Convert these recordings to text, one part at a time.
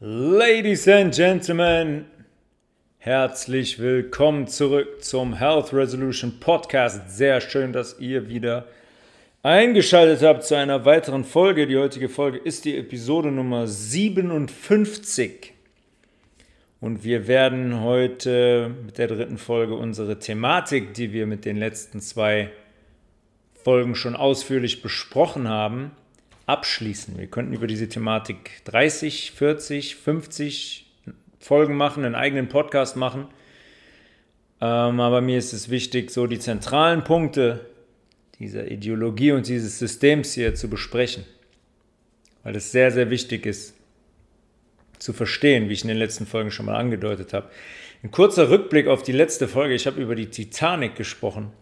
Ladies and Gentlemen, herzlich willkommen zurück zum Health Resolution Podcast. Sehr schön, dass ihr wieder eingeschaltet habt zu einer weiteren Folge. Die heutige Folge ist die Episode Nummer 57. Und wir werden heute mit der dritten Folge unsere Thematik, die wir mit den letzten zwei Folgen schon ausführlich besprochen haben, abschließen. Wir könnten über diese Thematik 30, 40, 50 Folgen machen, einen eigenen Podcast machen. Ähm, aber mir ist es wichtig, so die zentralen Punkte dieser Ideologie und dieses Systems hier zu besprechen. Weil es sehr, sehr wichtig ist zu verstehen, wie ich in den letzten Folgen schon mal angedeutet habe. Ein kurzer Rückblick auf die letzte Folge. Ich habe über die Titanic gesprochen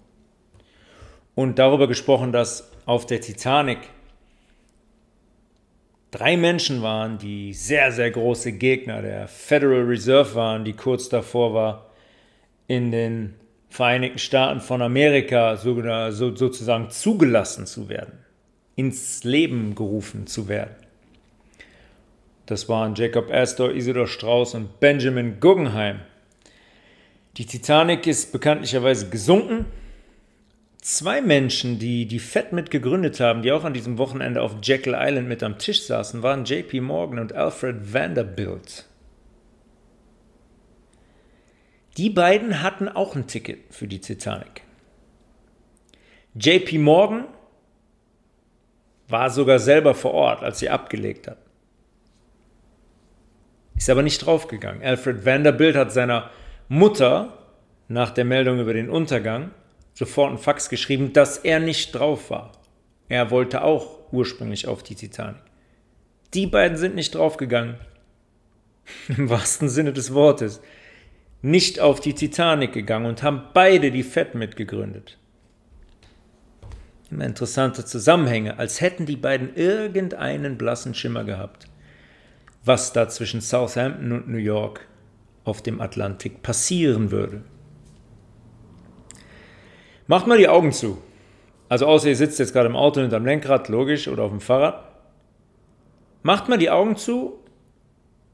und darüber gesprochen, dass auf der Titanic drei Menschen waren, die sehr, sehr große Gegner der Federal Reserve waren, die kurz davor war, in den Vereinigten Staaten von Amerika sozusagen zugelassen zu werden, ins Leben gerufen zu werden. Das waren Jacob Astor, Isidor Strauss und Benjamin Guggenheim. Die Titanic ist bekanntlicherweise gesunken Zwei Menschen, die die Fed mit gegründet haben, die auch an diesem Wochenende auf Jekyll Island mit am Tisch saßen, waren JP Morgan und Alfred Vanderbilt. Die beiden hatten auch ein Ticket für die Titanic. JP Morgan war sogar selber vor Ort, als sie abgelegt hat. Ist aber nicht draufgegangen. Alfred Vanderbilt hat seiner Mutter nach der Meldung über den Untergang sofort einen Fax geschrieben, dass er nicht drauf war. Er wollte auch ursprünglich auf die Titanic. Die beiden sind nicht draufgegangen. Im wahrsten Sinne des Wortes. Nicht auf die Titanic gegangen und haben beide die Fed mitgegründet. Immer interessante Zusammenhänge, als hätten die beiden irgendeinen blassen Schimmer gehabt, was da zwischen Southampton und New York auf dem Atlantik passieren würde. Macht mal die Augen zu. Also außer ihr sitzt jetzt gerade im Auto hinterm Lenkrad, logisch, oder auf dem Fahrrad. Macht mal die Augen zu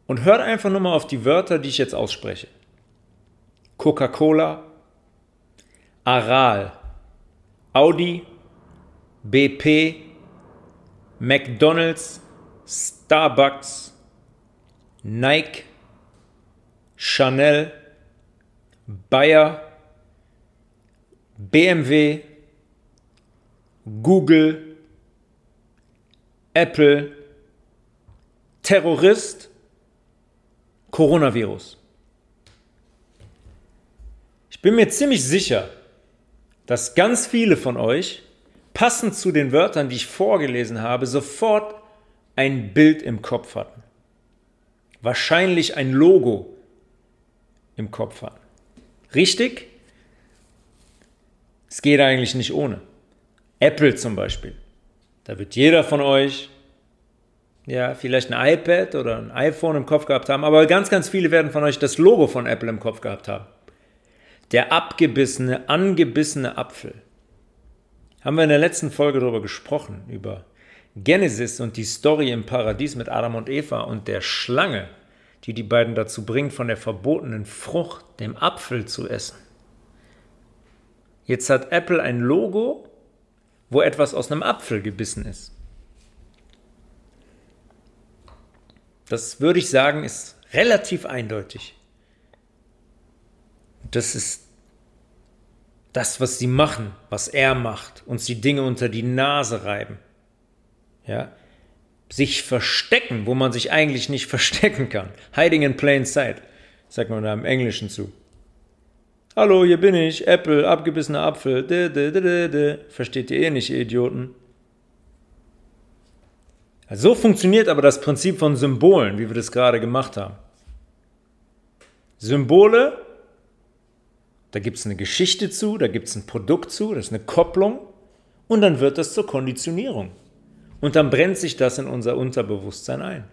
und hört einfach nur mal auf die Wörter, die ich jetzt ausspreche. Coca-Cola, Aral, Audi, BP, McDonald's, Starbucks, Nike, Chanel, Bayer, BMW, Google, Apple, Terrorist, Coronavirus. Ich bin mir ziemlich sicher, dass ganz viele von euch, passend zu den Wörtern, die ich vorgelesen habe, sofort ein Bild im Kopf hatten. Wahrscheinlich ein Logo im Kopf hatten. Richtig? Es geht eigentlich nicht ohne. Apple zum Beispiel. Da wird jeder von euch ja, vielleicht ein iPad oder ein iPhone im Kopf gehabt haben, aber ganz, ganz viele werden von euch das Logo von Apple im Kopf gehabt haben. Der abgebissene, angebissene Apfel. Haben wir in der letzten Folge darüber gesprochen, über Genesis und die Story im Paradies mit Adam und Eva und der Schlange, die die beiden dazu bringt, von der verbotenen Frucht, dem Apfel zu essen. Jetzt hat Apple ein Logo, wo etwas aus einem Apfel gebissen ist. Das würde ich sagen, ist relativ eindeutig. Das ist das, was sie machen, was er macht, uns die Dinge unter die Nase reiben. Ja? Sich verstecken, wo man sich eigentlich nicht verstecken kann. Hiding in plain sight, sagt man da im Englischen zu. Hallo, hier bin ich, Apple, abgebissener Apfel. De, de, de, Versteht ihr eh nicht, ihr Idioten. So funktioniert aber das Prinzip von Symbolen, wie wir das gerade gemacht haben. Symbole, da gibt es eine Geschichte zu, da gibt es ein Produkt zu, das ist eine Kopplung und dann wird das zur Konditionierung. Und dann brennt sich das in unser Unterbewusstsein ein.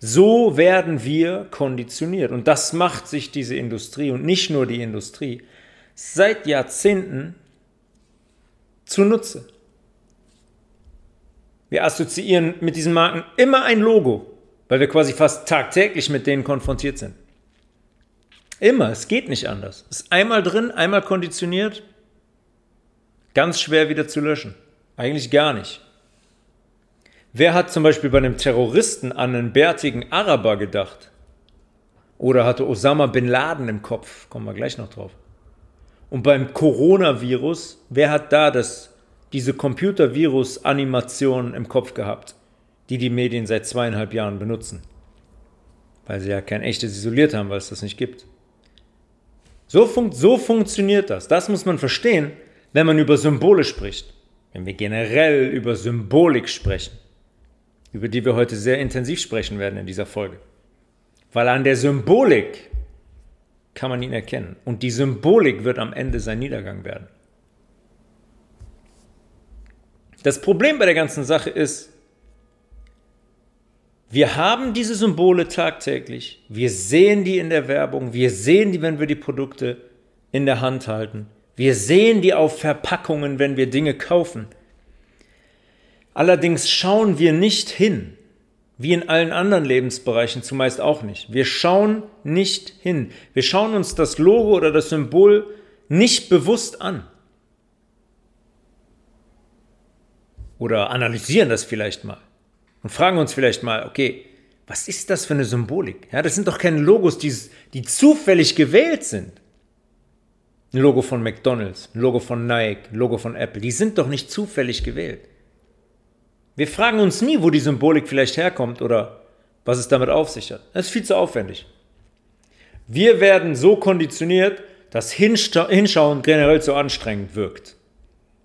So werden wir konditioniert. Und das macht sich diese Industrie und nicht nur die Industrie seit Jahrzehnten zunutze. Wir assoziieren mit diesen Marken immer ein Logo. weil wir quasi fast tagtäglich mit denen konfrontiert sind. Immer, es geht nicht anders. Ist einmal drin, einmal konditioniert, ganz schwer wieder zu löschen. Eigentlich gar nicht. Wer hat zum Beispiel bei einem Terroristen an einen bärtigen Araber gedacht? Oder hatte Osama bin Laden im Kopf? Kommen wir gleich noch drauf. Und beim Coronavirus, wer hat da das, diese Computervirus-Animation im Kopf gehabt, die die Medien seit zweieinhalb Jahren benutzen? Weil sie ja kein echtes isoliert haben, weil es das nicht gibt. So, fun so funktioniert das. Das muss man verstehen, wenn man über Symbole spricht. Wenn wir generell über Symbolik sprechen, über die wir heute sehr intensiv sprechen werden in dieser Folge. Weil an der Symbolik kann man ihn erkennen. Und die Symbolik wird am Ende sein Niedergang werden. Das Problem bei der ganzen Sache ist, wir haben diese Symbole tagtäglich, wir sehen die in der Werbung, wir sehen die, wenn wir die Produkte in der Hand halten, wir sehen die auf Verpackungen, wenn wir Dinge kaufen. Allerdings schauen wir nicht hin. Wie in allen anderen Lebensbereichen zumeist auch nicht. Wir schauen nicht hin. Wir schauen uns das Logo oder das Symbol nicht bewusst an. Oder analysieren das vielleicht mal. Und fragen uns vielleicht mal, okay, was ist das für eine Symbolik? Ja, das sind doch keine Logos, die, die zufällig gewählt sind. Ein Logo von McDonald's, ein Logo von Nike, ein Logo von Apple, die sind doch nicht zufällig gewählt. Wir fragen uns nie, wo die Symbolik vielleicht herkommt oder was es damit auf sich hat. Das ist viel zu aufwendig. Wir werden so konditioniert, dass Hinschauen generell zu anstrengend wirkt.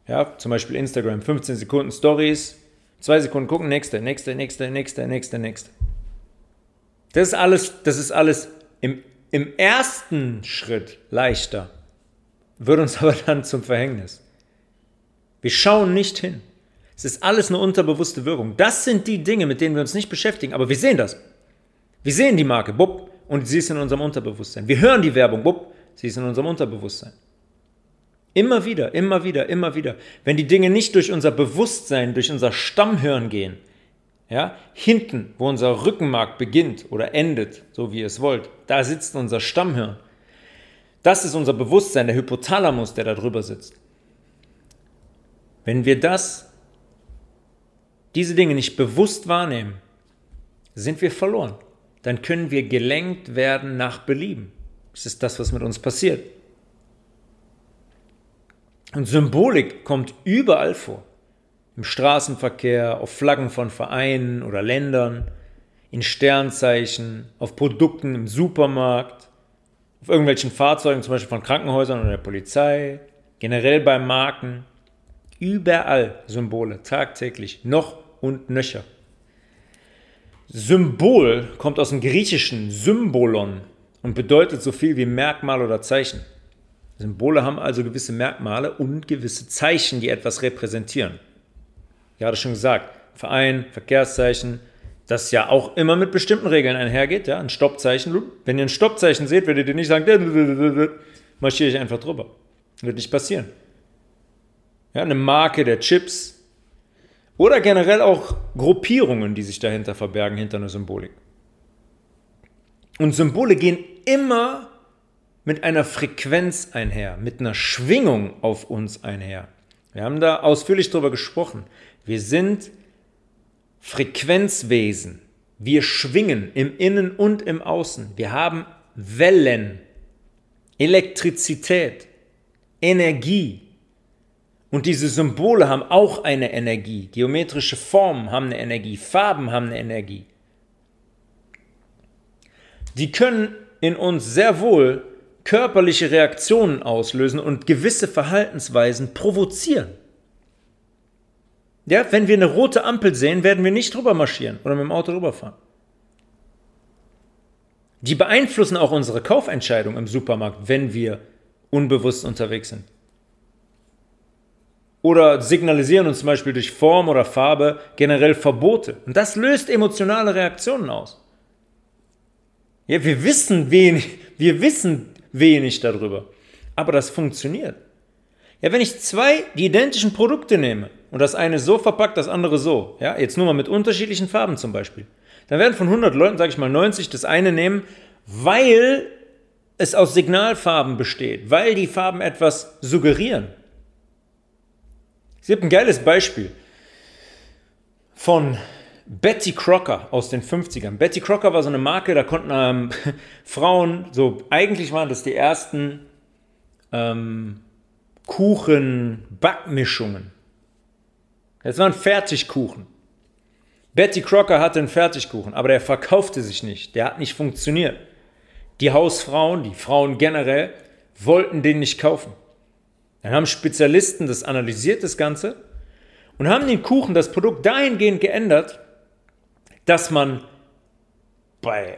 Ja, zum Beispiel Instagram, 15 Sekunden Stories, 2 Sekunden gucken, nächste, nächste, nächste, nächste, nächste, nächste. Das ist alles, das ist alles im, im ersten Schritt leichter, wird uns aber dann zum Verhängnis. Wir schauen nicht hin. Es ist alles eine unterbewusste Wirkung. Das sind die Dinge, mit denen wir uns nicht beschäftigen, aber wir sehen das. Wir sehen die Marke, bupp, und sie ist in unserem Unterbewusstsein. Wir hören die Werbung, bupp, sie ist in unserem Unterbewusstsein. Immer wieder, immer wieder, immer wieder. Wenn die Dinge nicht durch unser Bewusstsein, durch unser Stammhirn gehen, ja, hinten, wo unser Rückenmark beginnt oder endet, so wie ihr es wollt, da sitzt unser Stammhirn. Das ist unser Bewusstsein, der Hypothalamus, der da drüber sitzt. Wenn wir das diese Dinge nicht bewusst wahrnehmen, sind wir verloren. Dann können wir gelenkt werden nach Belieben. Das ist das, was mit uns passiert. Und Symbolik kommt überall vor. Im Straßenverkehr, auf Flaggen von Vereinen oder Ländern, in Sternzeichen, auf Produkten im Supermarkt, auf irgendwelchen Fahrzeugen, zum Beispiel von Krankenhäusern oder der Polizei, generell bei Marken. Überall Symbole, tagtäglich, noch und nöcher. Symbol kommt aus dem griechischen Symbolon und bedeutet so viel wie Merkmal oder Zeichen. Symbole haben also gewisse Merkmale und gewisse Zeichen, die etwas repräsentieren. Ich hatte schon gesagt, Verein, Verkehrszeichen, das ja auch immer mit bestimmten Regeln einhergeht. Ja, ein Stoppzeichen. Wenn ihr ein Stoppzeichen seht, werdet ihr nicht sagen, marschiere ich einfach drüber. Wird nicht passieren. Ja, eine Marke der Chips oder generell auch Gruppierungen, die sich dahinter verbergen, hinter einer Symbolik. Und Symbole gehen immer mit einer Frequenz einher, mit einer Schwingung auf uns einher. Wir haben da ausführlich darüber gesprochen. Wir sind Frequenzwesen. Wir schwingen im Innen und im Außen. Wir haben Wellen, Elektrizität, Energie. Und diese Symbole haben auch eine Energie. Geometrische Formen haben eine Energie. Farben haben eine Energie. Die können in uns sehr wohl körperliche Reaktionen auslösen und gewisse Verhaltensweisen provozieren. Ja, wenn wir eine rote Ampel sehen, werden wir nicht drüber marschieren oder mit dem Auto rüberfahren. Die beeinflussen auch unsere Kaufentscheidung im Supermarkt, wenn wir unbewusst unterwegs sind oder signalisieren uns zum Beispiel durch Form oder Farbe generell Verbote. Und das löst emotionale Reaktionen aus. Ja, wir wissen wenig, wir wissen wenig darüber. Aber das funktioniert. Ja, wenn ich zwei die identischen Produkte nehme und das eine so verpackt, das andere so, ja, jetzt nur mal mit unterschiedlichen Farben zum Beispiel, dann werden von 100 Leuten, sage ich mal, 90 das eine nehmen, weil es aus Signalfarben besteht, weil die Farben etwas suggerieren. Sie haben ein geiles Beispiel von Betty Crocker aus den 50ern. Betty Crocker war so eine Marke, da konnten ähm, Frauen, so eigentlich waren das die ersten ähm, Kuchen-Backmischungen. Das waren Fertigkuchen. Betty Crocker hatte einen Fertigkuchen, aber der verkaufte sich nicht. Der hat nicht funktioniert. Die Hausfrauen, die Frauen generell, wollten den nicht kaufen. Dann haben Spezialisten das analysiert, das Ganze, und haben den Kuchen, das Produkt dahingehend geändert, dass man bei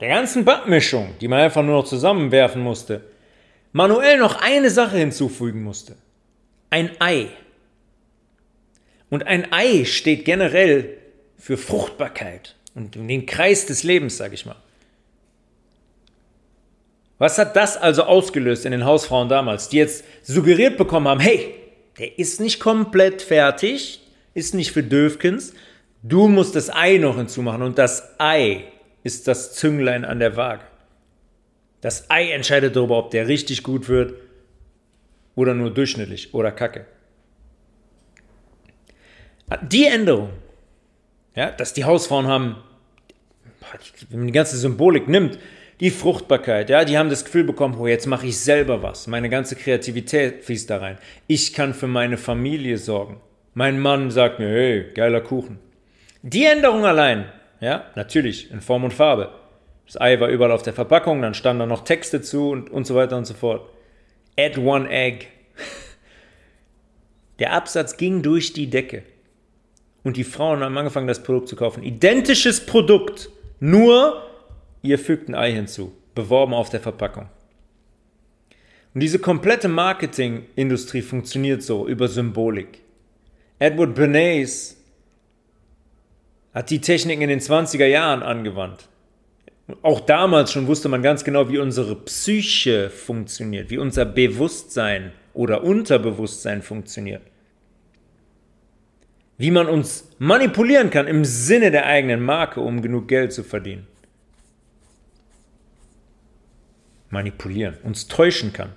der ganzen Backmischung, die man einfach nur noch zusammenwerfen musste, manuell noch eine Sache hinzufügen musste. Ein Ei. Und ein Ei steht generell für Fruchtbarkeit und den Kreis des Lebens, sage ich mal. Was hat das also ausgelöst in den Hausfrauen damals, die jetzt suggeriert bekommen haben, hey, der ist nicht komplett fertig, ist nicht für Döfkens, du musst das Ei noch hinzumachen und das Ei ist das Zünglein an der Waage. Das Ei entscheidet darüber, ob der richtig gut wird oder nur durchschnittlich oder kacke. Die Änderung, ja, dass die Hausfrauen haben, wenn man die ganze Symbolik nimmt, die Fruchtbarkeit, ja, die haben das Gefühl bekommen, oh, jetzt mache ich selber was. Meine ganze Kreativität fließt da rein. Ich kann für meine Familie sorgen. Mein Mann sagt mir, hey, geiler Kuchen. Die Änderung allein, ja, natürlich, in Form und Farbe. Das Ei war überall auf der Verpackung, dann standen da noch Texte zu und, und so weiter und so fort. Add one egg. Der Absatz ging durch die Decke. Und die Frauen haben angefangen, das Produkt zu kaufen. Identisches Produkt, nur Ihr fügt ein Ei hinzu, beworben auf der Verpackung. Und diese komplette Marketingindustrie funktioniert so über Symbolik. Edward Bernays hat die Technik in den 20er Jahren angewandt. Auch damals schon wusste man ganz genau, wie unsere Psyche funktioniert, wie unser Bewusstsein oder Unterbewusstsein funktioniert. Wie man uns manipulieren kann im Sinne der eigenen Marke, um genug Geld zu verdienen. Manipulieren, uns täuschen kann.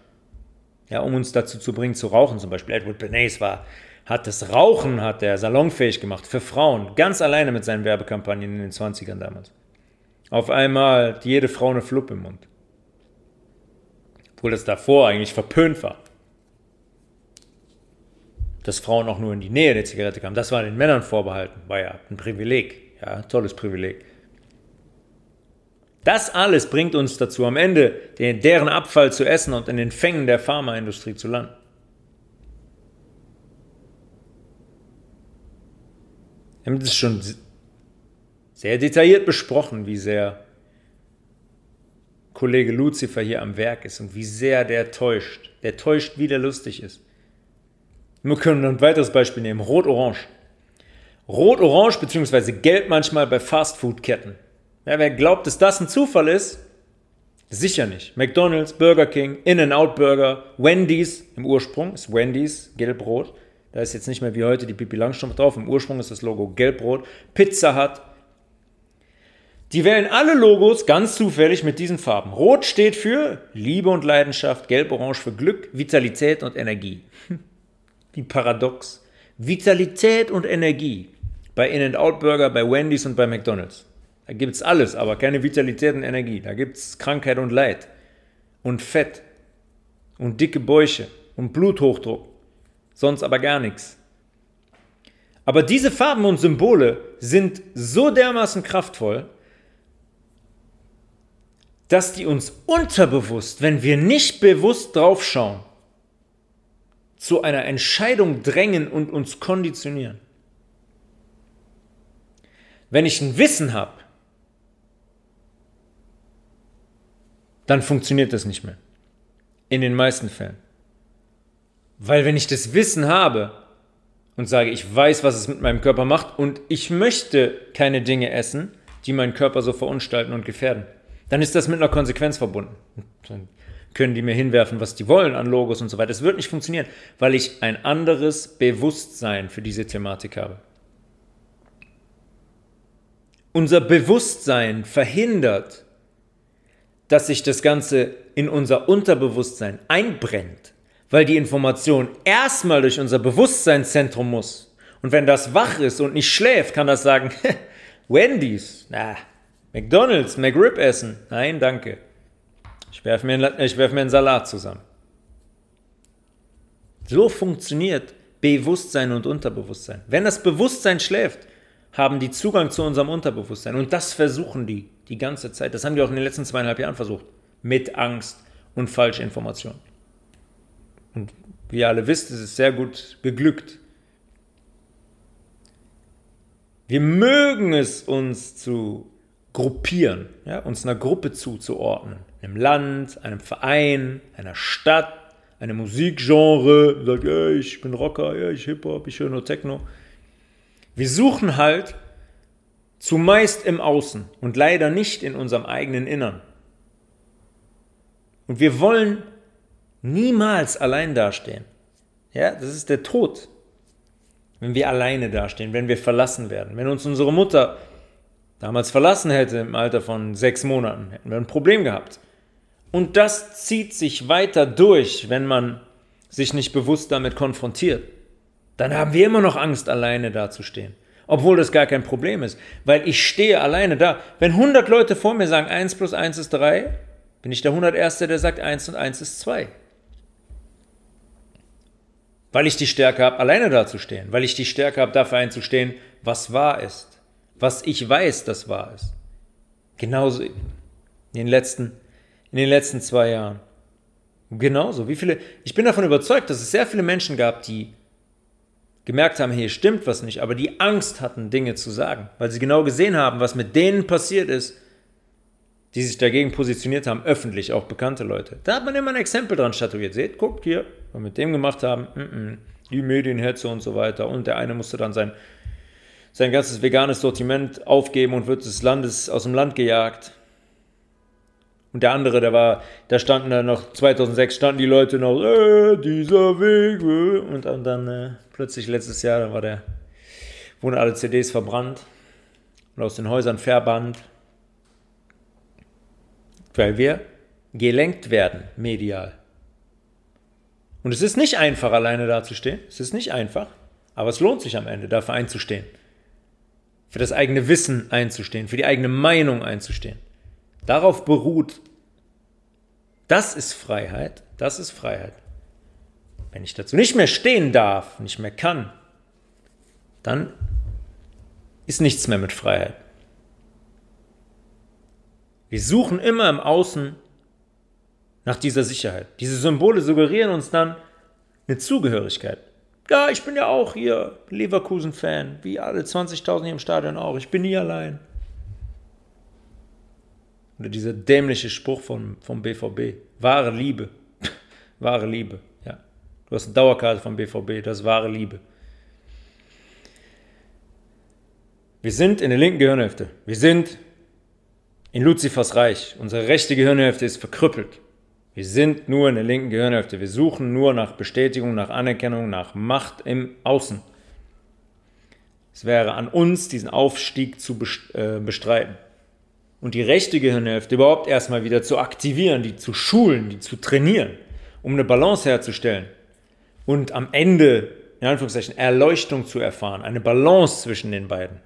Ja, um uns dazu zu bringen, zu rauchen. Zum Beispiel Edward Bernays war, hat das Rauchen, hat er salonfähig gemacht für Frauen, ganz alleine mit seinen Werbekampagnen in den 20ern damals. Auf einmal hat jede Frau eine Fluppe im Mund. Obwohl das davor eigentlich verpönt war. Dass Frauen auch nur in die Nähe der Zigarette kamen. Das war den Männern vorbehalten. War ja ein Privileg. Ja, tolles Privileg. Das alles bringt uns dazu, am Ende deren Abfall zu essen und in den Fängen der Pharmaindustrie zu landen. Wir haben das schon sehr detailliert besprochen, wie sehr Kollege Lucifer hier am Werk ist und wie sehr der täuscht. Der täuscht, wie der lustig ist. Wir können ein weiteres Beispiel nehmen: Rot-Orange. Rot-Orange bzw. Gelb manchmal bei Fastfood-Ketten. Ja, wer glaubt, dass das ein Zufall ist, sicher nicht. McDonald's, Burger King, In-N-Out Burger, Wendy's im Ursprung ist Wendy's gelb-rot. Da ist jetzt nicht mehr wie heute die Pipi Langstrumpf drauf. Im Ursprung ist das Logo gelb-rot. Pizza Hut. Die wählen alle Logos ganz zufällig mit diesen Farben. Rot steht für Liebe und Leidenschaft, gelb-orange für Glück, Vitalität und Energie. Wie paradox. Vitalität und Energie bei In-N-Out Burger, bei Wendy's und bei McDonald's. Da gibt es alles, aber keine Vitalität und Energie. Da gibt es Krankheit und Leid und Fett und dicke Bäuche und Bluthochdruck. Sonst aber gar nichts. Aber diese Farben und Symbole sind so dermaßen kraftvoll, dass die uns unterbewusst, wenn wir nicht bewusst draufschauen, zu einer Entscheidung drängen und uns konditionieren. Wenn ich ein Wissen habe, dann funktioniert das nicht mehr. In den meisten Fällen. Weil wenn ich das Wissen habe und sage, ich weiß, was es mit meinem Körper macht und ich möchte keine Dinge essen, die meinen Körper so verunstalten und gefährden, dann ist das mit einer Konsequenz verbunden. Dann können die mir hinwerfen, was die wollen an Logos und so weiter. Es wird nicht funktionieren, weil ich ein anderes Bewusstsein für diese Thematik habe. Unser Bewusstsein verhindert, dass sich das Ganze in unser Unterbewusstsein einbrennt, weil die Information erstmal durch unser Bewusstseinszentrum muss. Und wenn das wach ist und nicht schläft, kann das sagen, Wendy's, na, McDonald's, McRib essen. Nein, danke. Ich werfe mir, werf mir einen Salat zusammen. So funktioniert Bewusstsein und Unterbewusstsein. Wenn das Bewusstsein schläft, haben die Zugang zu unserem Unterbewusstsein. Und das versuchen die die ganze Zeit. Das haben die auch in den letzten zweieinhalb Jahren versucht. Mit Angst und Falschinformationen. Und wie ihr alle wisst, ist es sehr gut geglückt. Wir mögen es, uns zu gruppieren, ja, uns einer Gruppe zuzuordnen. Einem Land, einem Verein, einer Stadt, einem Musikgenre. Sagt, ja, ich bin Rocker, ja, ich Hip-Hop, ich höre nur Techno. Wir suchen halt zumeist im Außen und leider nicht in unserem eigenen Innern. Und wir wollen niemals allein dastehen. Ja, das ist der Tod wenn wir alleine dastehen, wenn wir verlassen werden. Wenn uns unsere Mutter damals verlassen hätte im Alter von sechs Monaten, hätten wir ein Problem gehabt. Und das zieht sich weiter durch, wenn man sich nicht bewusst damit konfrontiert. Dann haben wir immer noch Angst, alleine dazustehen. Obwohl das gar kein Problem ist, weil ich stehe alleine da. Wenn 100 Leute vor mir sagen, 1 plus 1 ist 3, bin ich der 101. der sagt, 1 und 1 ist 2. Weil ich die Stärke habe, alleine dazustehen. Weil ich die Stärke habe, dafür einzustehen, was wahr ist. Was ich weiß, das wahr ist. Genauso in den letzten, in den letzten zwei Jahren. Genauso. Wie viele, ich bin davon überzeugt, dass es sehr viele Menschen gab, die gemerkt haben, hier stimmt was nicht, aber die Angst hatten, Dinge zu sagen, weil sie genau gesehen haben, was mit denen passiert ist, die sich dagegen positioniert haben, öffentlich, auch bekannte Leute. Da hat man immer ein Exempel dran statuiert. Seht, guckt hier, was wir mit dem gemacht haben, mm -mm, die Medienhetze und so weiter. Und der eine musste dann sein, sein ganzes veganes Sortiment aufgeben und wird des Landes aus dem Land gejagt. Und der andere, der war, da standen dann noch, 2006 standen die Leute noch, äh, dieser Weg, äh. und dann, dann äh, plötzlich letztes Jahr, dann war der, wurden alle CDs verbrannt und aus den Häusern verbannt weil wir gelenkt werden medial. Und es ist nicht einfach, alleine dazustehen. Es ist nicht einfach, aber es lohnt sich am Ende, dafür einzustehen. Für das eigene Wissen einzustehen, für die eigene Meinung einzustehen. Darauf beruht, das ist Freiheit, das ist Freiheit. Wenn ich dazu nicht mehr stehen darf, nicht mehr kann, dann ist nichts mehr mit Freiheit. Wir suchen immer im Außen nach dieser Sicherheit. Diese Symbole suggerieren uns dann eine Zugehörigkeit. Ja, ich bin ja auch hier Leverkusen-Fan, wie alle 20.000 hier im Stadion auch. Ich bin nie allein. Oder dieser dämliche Spruch vom, vom BVB. Wahre Liebe. wahre Liebe. Du hast eine Dauerkarte vom BVB, das ist wahre Liebe. Wir sind in der linken Gehirnhälfte. Wir sind in Luzifers Reich. Unsere rechte Gehirnhälfte ist verkrüppelt. Wir sind nur in der linken Gehirnhälfte. Wir suchen nur nach Bestätigung, nach Anerkennung, nach Macht im Außen. Es wäre an uns, diesen Aufstieg zu äh, bestreiten. Und die rechte Gehirnhälfte überhaupt erstmal wieder zu aktivieren, die zu schulen, die zu trainieren, um eine Balance herzustellen. Und am Ende, in Anführungszeichen, Erleuchtung zu erfahren, eine Balance zwischen den beiden.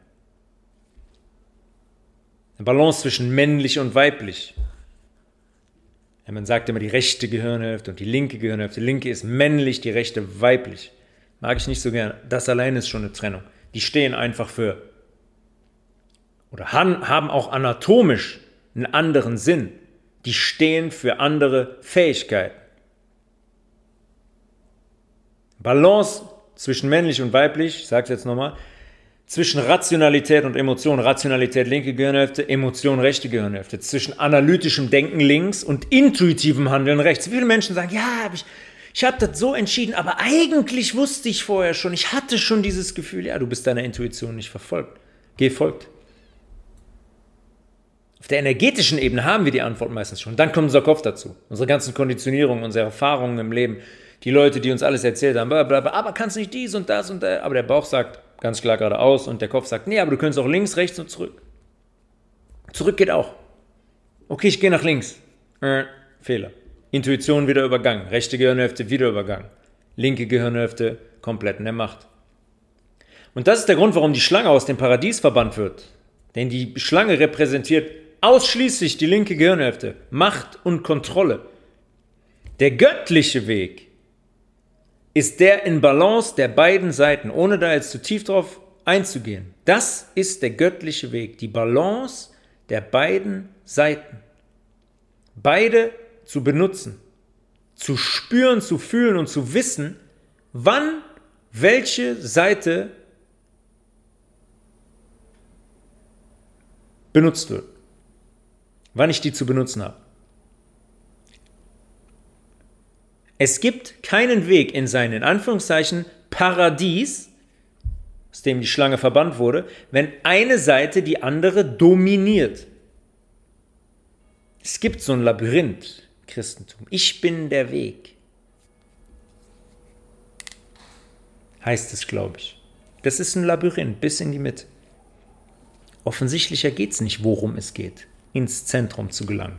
Eine Balance zwischen männlich und weiblich. Man sagt immer die rechte Gehirnhälfte und die linke Gehirnhälfte. Die linke ist männlich, die rechte weiblich. Mag ich nicht so gern. Das allein ist schon eine Trennung. Die stehen einfach für oder haben auch anatomisch einen anderen Sinn. Die stehen für andere Fähigkeiten. Balance zwischen männlich und weiblich, ich sage es jetzt nochmal, zwischen Rationalität und Emotion, Rationalität linke Gehirnhälfte, Emotion rechte Gehirnhälfte, zwischen analytischem Denken links und intuitivem Handeln rechts. Viele Menschen sagen, ja, ich, ich habe das so entschieden, aber eigentlich wusste ich vorher schon, ich hatte schon dieses Gefühl, ja, du bist deiner Intuition nicht verfolgt, gefolgt. Auf der energetischen Ebene haben wir die Antwort meistens schon. Dann kommt unser Kopf dazu, unsere ganzen Konditionierungen, unsere Erfahrungen im Leben, die Leute, die uns alles erzählt haben, blablabla, aber kannst nicht dies und das und das, aber der Bauch sagt, ganz klar geradeaus und der Kopf sagt, nee, aber du könntest auch links, rechts und zurück. Zurück geht auch. Okay, ich gehe nach links. Äh, Fehler. Intuition wieder übergangen. Rechte Gehirnhälfte wieder übergangen. Linke Gehirnhälfte komplett in der Macht. Und das ist der Grund, warum die Schlange aus dem Paradies verbannt wird. Denn die Schlange repräsentiert ausschließlich die linke Gehirnhälfte. Macht und Kontrolle. Der göttliche Weg ist der in Balance der beiden Seiten, ohne da jetzt zu tief drauf einzugehen. Das ist der göttliche Weg, die Balance der beiden Seiten. Beide zu benutzen, zu spüren, zu fühlen und zu wissen, wann welche Seite benutzt wird. Wann ich die zu benutzen habe. Es gibt keinen Weg in sein, in Anführungszeichen, Paradies, aus dem die Schlange verbannt wurde, wenn eine Seite die andere dominiert. Es gibt so ein Labyrinth, Christentum. Ich bin der Weg. Heißt es, glaube ich. Das ist ein Labyrinth bis in die Mitte. Offensichtlicher geht es nicht, worum es geht, ins Zentrum zu gelangen.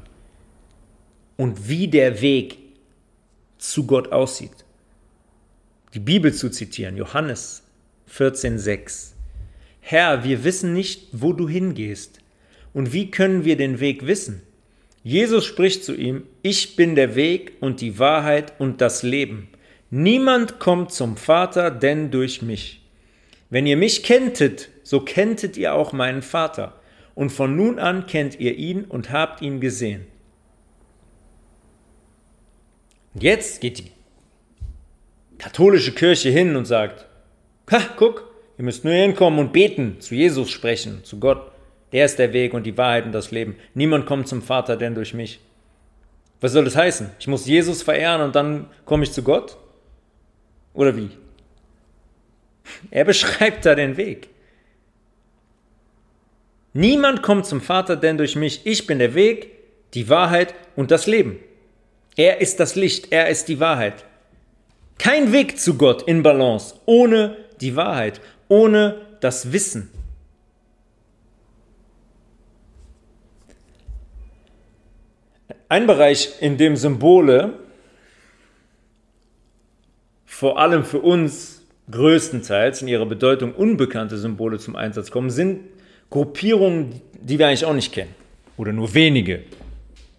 Und wie der Weg zu Gott aussieht. Die Bibel zu zitieren, Johannes 14,6. Herr, wir wissen nicht, wo du hingehst. Und wie können wir den Weg wissen? Jesus spricht zu ihm, ich bin der Weg und die Wahrheit und das Leben. Niemand kommt zum Vater denn durch mich. Wenn ihr mich kenntet, so kenntet ihr auch meinen Vater. Und von nun an kennt ihr ihn und habt ihn gesehen. Und jetzt geht die katholische Kirche hin und sagt, ha, guck, ihr müsst nur hinkommen und beten, zu Jesus sprechen, zu Gott. Der ist der Weg und die Wahrheit und das Leben. Niemand kommt zum Vater denn durch mich. Was soll das heißen? Ich muss Jesus verehren und dann komme ich zu Gott? Oder wie? Er beschreibt da den Weg. Niemand kommt zum Vater denn durch mich. Ich bin der Weg, die Wahrheit und das Leben. Er ist das Licht, er ist die Wahrheit. Kein Weg zu Gott in Balance ohne die Wahrheit, ohne das Wissen. Ein Bereich, in dem Symbole vor allem für uns größtenteils in ihrer Bedeutung unbekannte Symbole zum Einsatz kommen, sind Gruppierungen, die wir eigentlich auch nicht kennen oder nur wenige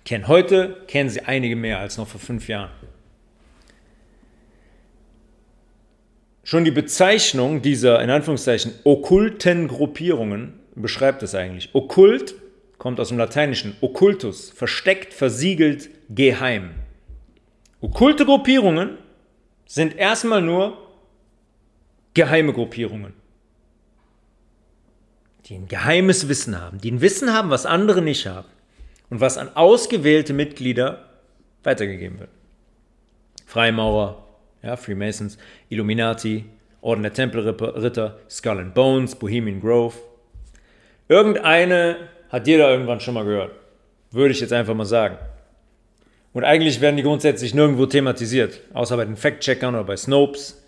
kennen. Heute kennen sie einige mehr als noch vor fünf Jahren. Schon die Bezeichnung dieser, in Anführungszeichen, okkulten Gruppierungen beschreibt es eigentlich. Okkult kommt aus dem Lateinischen occultus, versteckt, versiegelt, geheim. Okkulte Gruppierungen sind erstmal nur geheime Gruppierungen, die ein geheimes Wissen haben, die ein Wissen haben, was andere nicht haben und was an ausgewählte Mitglieder weitergegeben wird. Freimaurer, ja, Freemasons, Illuminati, Orden der Tempelritter, Skull and Bones, Bohemian Grove. Irgendeine hat jeder irgendwann schon mal gehört. Würde ich jetzt einfach mal sagen. Und eigentlich werden die grundsätzlich nirgendwo thematisiert, außer bei den Fact-Checkern oder bei Snopes.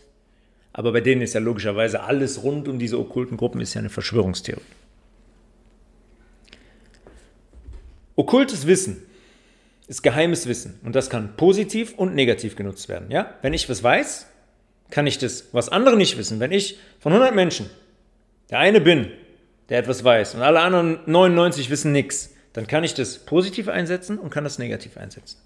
Aber bei denen ist ja logischerweise alles rund um diese okkulten Gruppen ist ja eine Verschwörungstheorie. Okkultes Wissen ist geheimes Wissen und das kann positiv und negativ genutzt werden. Ja? Wenn ich was weiß, kann ich das, was andere nicht wissen. Wenn ich von 100 Menschen der eine bin, der etwas weiß und alle anderen 99 wissen nichts, dann kann ich das positiv einsetzen und kann das negativ einsetzen.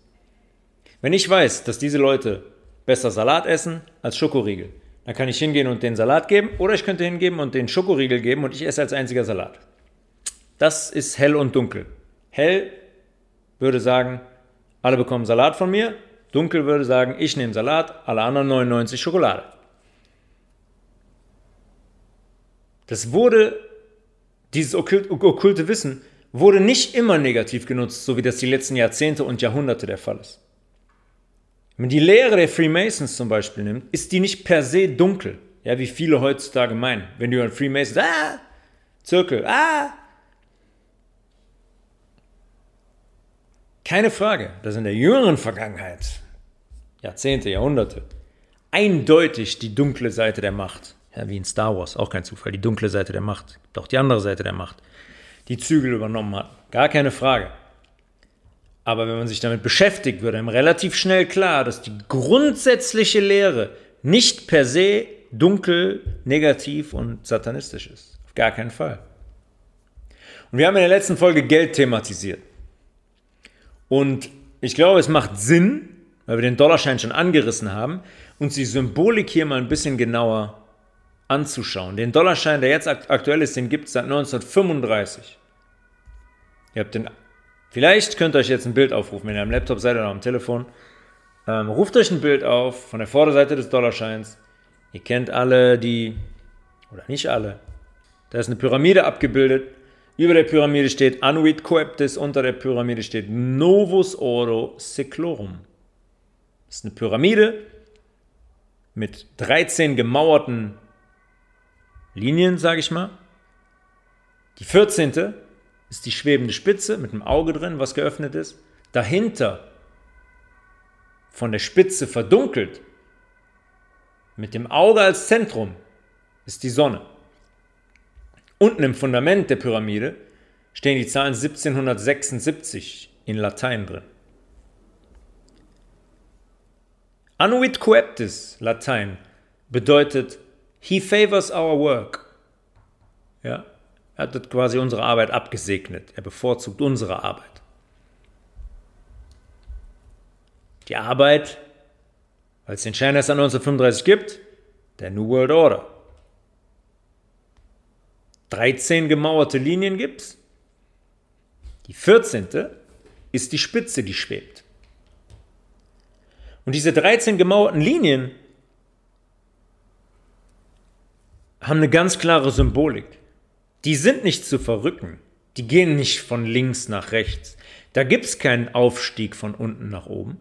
Wenn ich weiß, dass diese Leute besser Salat essen als Schokoriegel, dann kann ich hingehen und den Salat geben oder ich könnte hingeben und den Schokoriegel geben und ich esse als einziger Salat. Das ist hell und dunkel. Hell würde sagen, alle bekommen Salat von mir. Dunkel würde sagen, ich nehme Salat, alle anderen 99 Schokolade. Das wurde dieses okkulte Wissen wurde nicht immer negativ genutzt, so wie das die letzten Jahrzehnte und Jahrhunderte der Fall ist. Wenn man die Lehre der Freemasons zum Beispiel nimmt, ist die nicht per se dunkel, ja, wie viele heutzutage meinen. Wenn du an Freemasons, ah, Zirkel, ah. Keine Frage, dass in der jüngeren Vergangenheit, Jahrzehnte, Jahrhunderte, eindeutig die dunkle Seite der Macht ja, wie in Star Wars, auch kein Zufall, die dunkle Seite der Macht, doch die andere Seite der Macht. die Zügel übernommen hatten. Gar keine Frage. Aber wenn man sich damit beschäftigt, wird einem relativ schnell klar, dass die grundsätzliche Lehre nicht per se dunkel, negativ und satanistisch ist. Auf gar keinen Fall. Und wir haben in der letzten Folge Geld thematisiert. Und ich glaube, es macht Sinn, weil wir den Dollarschein schon angerissen haben, uns die Symbolik hier mal ein bisschen genauer anzuschauen. Den Dollarschein, der jetzt aktuell ist, den gibt es seit 1935. Ihr habt den, vielleicht könnt ihr euch jetzt ein Bild aufrufen, wenn ihr am Laptop seid oder am Telefon. Ähm, ruft euch ein Bild auf von der Vorderseite des Dollarscheins. Ihr kennt alle die, oder nicht alle. Da ist eine Pyramide abgebildet. Über der Pyramide steht Anuit Coeptis, unter der Pyramide steht Novus Oro Seclorum. Das ist eine Pyramide mit 13 gemauerten Linien, sage ich mal. Die 14. ist die schwebende Spitze mit einem Auge drin, was geöffnet ist. Dahinter, von der Spitze verdunkelt, mit dem Auge als Zentrum, ist die Sonne. Unten im Fundament der Pyramide stehen die Zahlen 1776 in Latein drin. Annuit coeptis, Latein, bedeutet He favors our work. Ja, er hat quasi unsere Arbeit abgesegnet. Er bevorzugt unsere Arbeit. Die Arbeit, weil es den Schein erst 1935 gibt, der New World Order. 13 gemauerte Linien gibt es. Die 14. ist die Spitze, die schwebt. Und diese 13 gemauerten Linien haben eine ganz klare Symbolik. Die sind nicht zu verrücken. Die gehen nicht von links nach rechts. Da gibt es keinen Aufstieg von unten nach oben.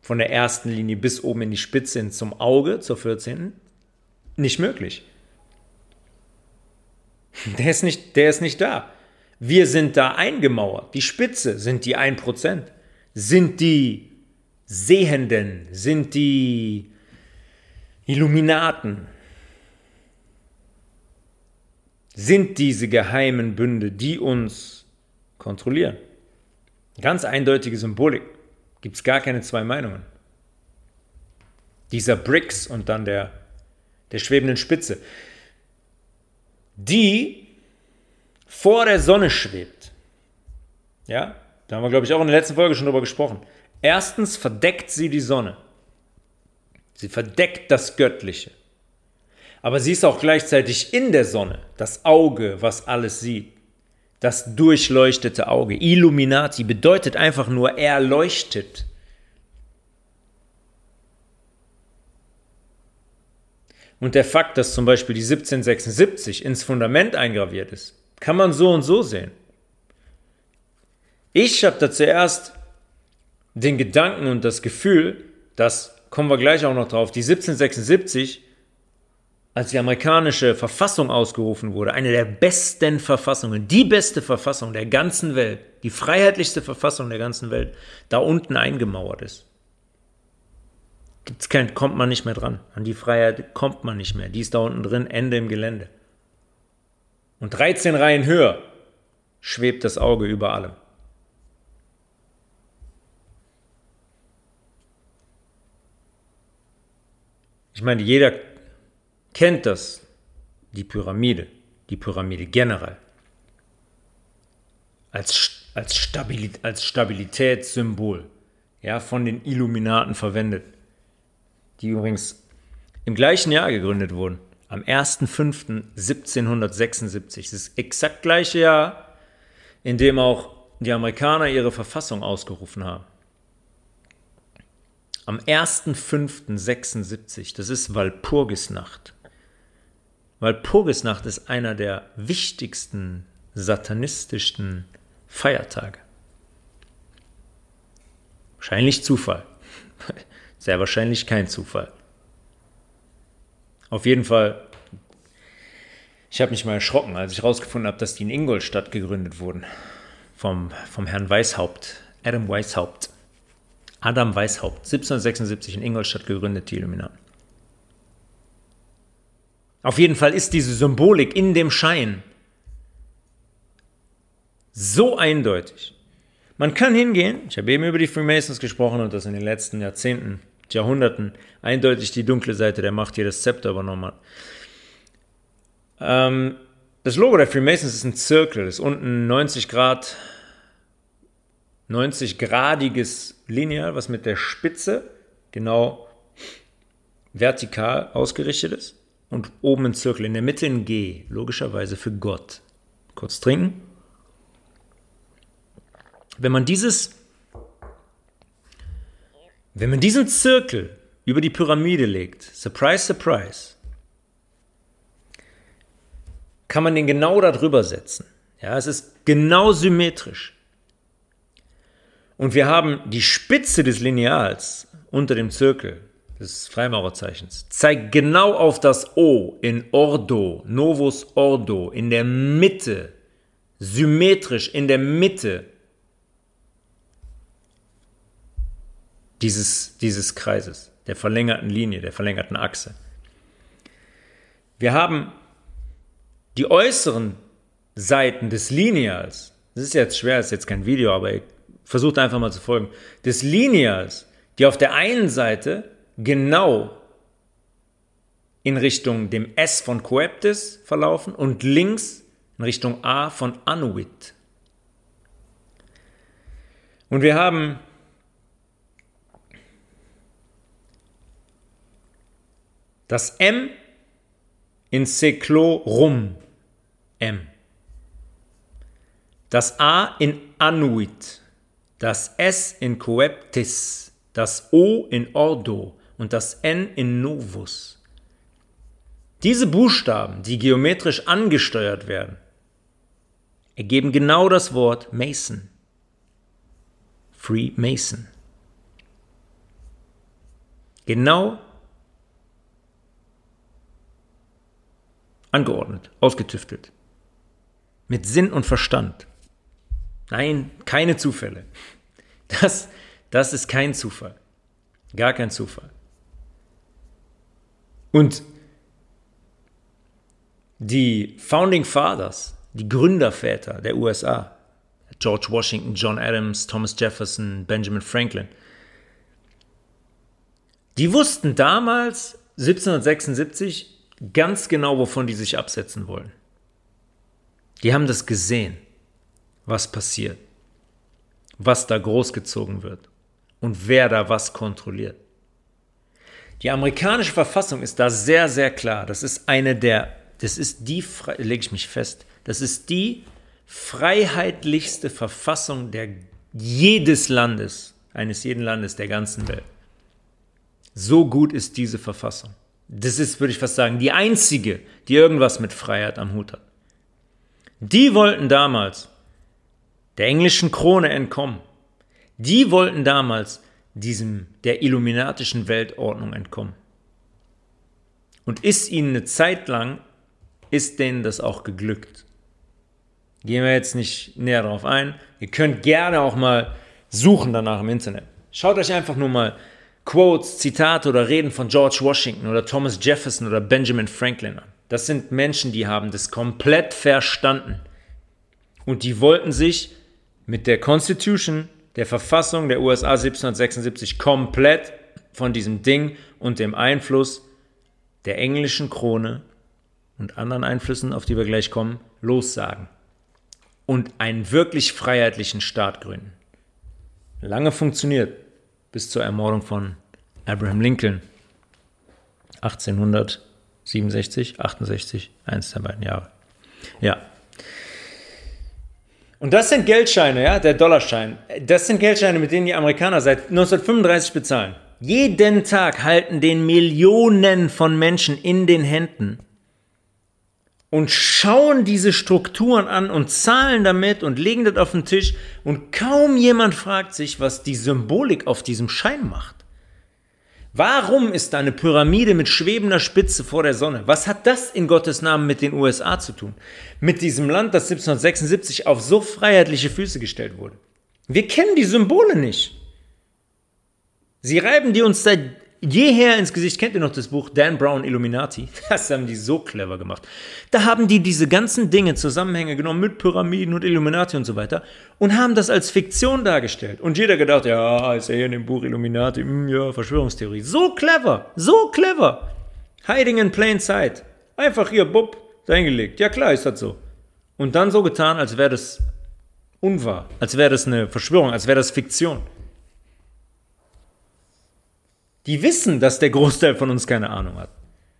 Von der ersten Linie bis oben in die Spitze hin zum Auge, zur 14. Nicht möglich. Der ist nicht, der ist nicht da. Wir sind da eingemauert. Die Spitze sind die 1%. Sind die Sehenden, sind die Illuminaten, sind diese geheimen Bünde, die uns kontrollieren. Ganz eindeutige Symbolik. Gibt es gar keine zwei Meinungen. Dieser Bricks und dann der, der schwebenden Spitze, die vor der Sonne schwebt. Ja, da haben wir, glaube ich, auch in der letzten Folge schon drüber gesprochen. Erstens verdeckt sie die Sonne. Sie verdeckt das Göttliche. Aber sie ist auch gleichzeitig in der Sonne, das Auge, was alles sieht. Das durchleuchtete Auge. Illuminati bedeutet einfach nur erleuchtet. Und der Fakt, dass zum Beispiel die 1776 ins Fundament eingraviert ist, kann man so und so sehen. Ich habe da zuerst den Gedanken und das Gefühl, dass, kommen wir gleich auch noch drauf, die 1776 als die amerikanische Verfassung ausgerufen wurde, eine der besten Verfassungen, die beste Verfassung der ganzen Welt, die freiheitlichste Verfassung der ganzen Welt, da unten eingemauert ist. Gibt's kein, kommt man nicht mehr dran. An die Freiheit kommt man nicht mehr. Die ist da unten drin, Ende im Gelände. Und 13 Reihen höher schwebt das Auge über allem. Ich meine, jeder kennt das, die Pyramide, die Pyramide generell, als, als, Stabilit, als Stabilitätssymbol ja, von den Illuminaten verwendet, die übrigens im gleichen Jahr gegründet wurden, am 1.5.1776. Das ist exakt gleiche Jahr, in dem auch die Amerikaner ihre Verfassung ausgerufen haben. Am 1.5.76, das ist Walpurgisnacht. Walpurgisnacht ist einer der wichtigsten satanistischsten Feiertage. Wahrscheinlich Zufall. Sehr wahrscheinlich kein Zufall. Auf jeden Fall, ich habe mich mal erschrocken, als ich herausgefunden habe, dass die in Ingolstadt gegründet wurden. Vom, vom Herrn Weishaupt, Adam Weishaupt. Adam Weishaupt, 1776 in Ingolstadt gegründet, die Illuminaten. Auf jeden Fall ist diese Symbolik in dem Schein So eindeutig. Man kann hingehen, ich habe eben über die Freemasons gesprochen und das in den letzten Jahrzehnten, Jahrhunderten eindeutig die dunkle Seite der Macht hier das Zepter übernommen hat. Ähm, das Logo der Freemasons ist ein Zirkel, ist unten 90 Grad, 90-gradiges Lineal, was mit der Spitze genau vertikal ausgerichtet ist und oben ein Zirkel, in der Mitte ein G, logischerweise für Gott. Kurz trinken. Wenn man dieses, wenn man diesen Zirkel über die Pyramide legt, surprise, surprise, kann man den genau darüber setzen. Ja, es ist genau symmetrisch. Und wir haben die Spitze des Lineals unter dem Zirkel des Freimaurerzeichens, zeigt genau auf das O in Ordo, Novus Ordo, in der Mitte, symmetrisch in der Mitte dieses, dieses Kreises, der verlängerten Linie, der verlängerten Achse. Wir haben die äußeren Seiten des Lineals, das ist jetzt schwer, ist jetzt kein Video, aber versucht einfach mal zu folgen, des Lineals, die auf der einen Seite genau in Richtung dem S von Coeptis verlaufen und links in Richtung A von Anuit. Und wir haben das M in Seklorum M. Das A in Anuit das S in Coeptis, das O in Ordo und das N in Novus. Diese Buchstaben, die geometrisch angesteuert werden, ergeben genau das Wort Mason. Freemason. Genau angeordnet, ausgetüftelt. Mit Sinn und Verstand. Nein, keine Zufälle. Das, das ist kein Zufall. Gar kein Zufall. Und die Founding Fathers, die Gründerväter der USA, George Washington, John Adams, Thomas Jefferson, Benjamin Franklin, die wussten damals, 1776, ganz genau, wovon die sich absetzen wollen. Die haben das gesehen was passiert, was da großgezogen wird und wer da was kontrolliert. Die amerikanische Verfassung ist da sehr, sehr klar. Das ist eine der, das ist die, lege ich mich fest, das ist die freiheitlichste Verfassung der jedes Landes, eines jeden Landes der ganzen Welt. So gut ist diese Verfassung. Das ist, würde ich fast sagen, die einzige, die irgendwas mit Freiheit am Hut hat. Die wollten damals der englischen Krone entkommen. Die wollten damals diesem der illuminatischen Weltordnung entkommen. Und ist ihnen eine Zeit lang, ist denen das auch geglückt. Gehen wir jetzt nicht näher darauf ein. Ihr könnt gerne auch mal suchen danach im Internet. Schaut euch einfach nur mal Quotes, Zitate oder Reden von George Washington oder Thomas Jefferson oder Benjamin Franklin an. Das sind Menschen, die haben das komplett verstanden. Und die wollten sich mit der Constitution, der Verfassung der USA 1776 komplett von diesem Ding und dem Einfluss der englischen Krone und anderen Einflüssen, auf die wir gleich kommen, lossagen und einen wirklich freiheitlichen Staat gründen. Lange funktioniert, bis zur Ermordung von Abraham Lincoln 1867, 68, eins der beiden Jahre. Ja, und das sind Geldscheine, ja, der Dollarschein. Das sind Geldscheine, mit denen die Amerikaner seit 1935 bezahlen. Jeden Tag halten den Millionen von Menschen in den Händen und schauen diese Strukturen an und zahlen damit und legen das auf den Tisch und kaum jemand fragt sich, was die Symbolik auf diesem Schein macht. Warum ist da eine Pyramide mit schwebender Spitze vor der Sonne? Was hat das in Gottes Namen mit den USA zu tun? Mit diesem Land, das 1776 auf so freiheitliche Füße gestellt wurde. Wir kennen die Symbole nicht. Sie reiben die uns seit jeher ins Gesicht. Kennt ihr noch das Buch Dan Brown Illuminati? Das haben die so clever gemacht. Da haben die diese ganzen Dinge, Zusammenhänge genommen mit Pyramiden und Illuminati und so weiter und haben das als Fiktion dargestellt. Und jeder gedacht, ja, ist ja hier in dem Buch Illuminati, hm, ja, Verschwörungstheorie. So clever, so clever. Hiding in plain sight. Einfach hier, bupp, reingelegt. Ja klar, ist das so. Und dann so getan, als wäre das unwahr, als wäre das eine Verschwörung, als wäre das Fiktion. Die wissen, dass der Großteil von uns keine Ahnung hat.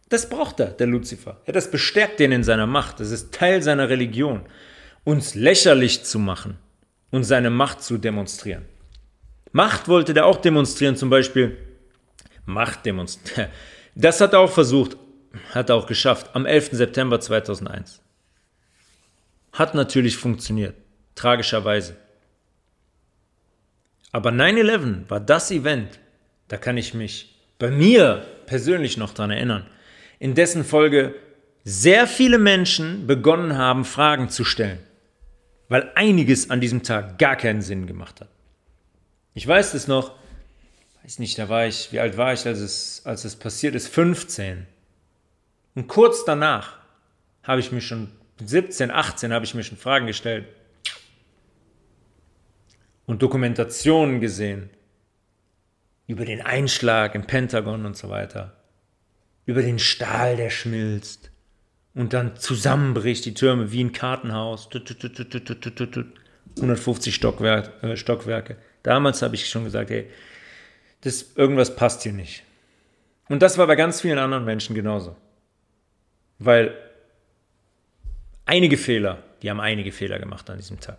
Das braucht er, der Luzifer. Ja, das bestärkt ihn in seiner Macht. Das ist Teil seiner Religion. Uns lächerlich zu machen und seine Macht zu demonstrieren. Macht wollte der auch demonstrieren, zum Beispiel Macht demonstrieren. Das hat er auch versucht, hat er auch geschafft, am 11. September 2001. Hat natürlich funktioniert, tragischerweise. Aber 9-11 war das Event, da kann ich mich bei mir persönlich noch dran erinnern, in dessen Folge sehr viele Menschen begonnen haben, Fragen zu stellen, weil einiges an diesem Tag gar keinen Sinn gemacht hat. Ich weiß es noch, weiß nicht, da war ich, wie alt war ich, als es, als es passiert ist? 15. Und kurz danach habe ich mir schon, 17, 18, habe ich mir schon Fragen gestellt und Dokumentationen gesehen über den Einschlag im Pentagon und so weiter, über den Stahl, der schmilzt und dann zusammenbricht die Türme wie ein Kartenhaus, 150 Stockwerke. Äh, Stockwerke. Damals habe ich schon gesagt, hey, das, irgendwas passt hier nicht. Und das war bei ganz vielen anderen Menschen genauso. Weil einige Fehler, die haben einige Fehler gemacht an diesem Tag.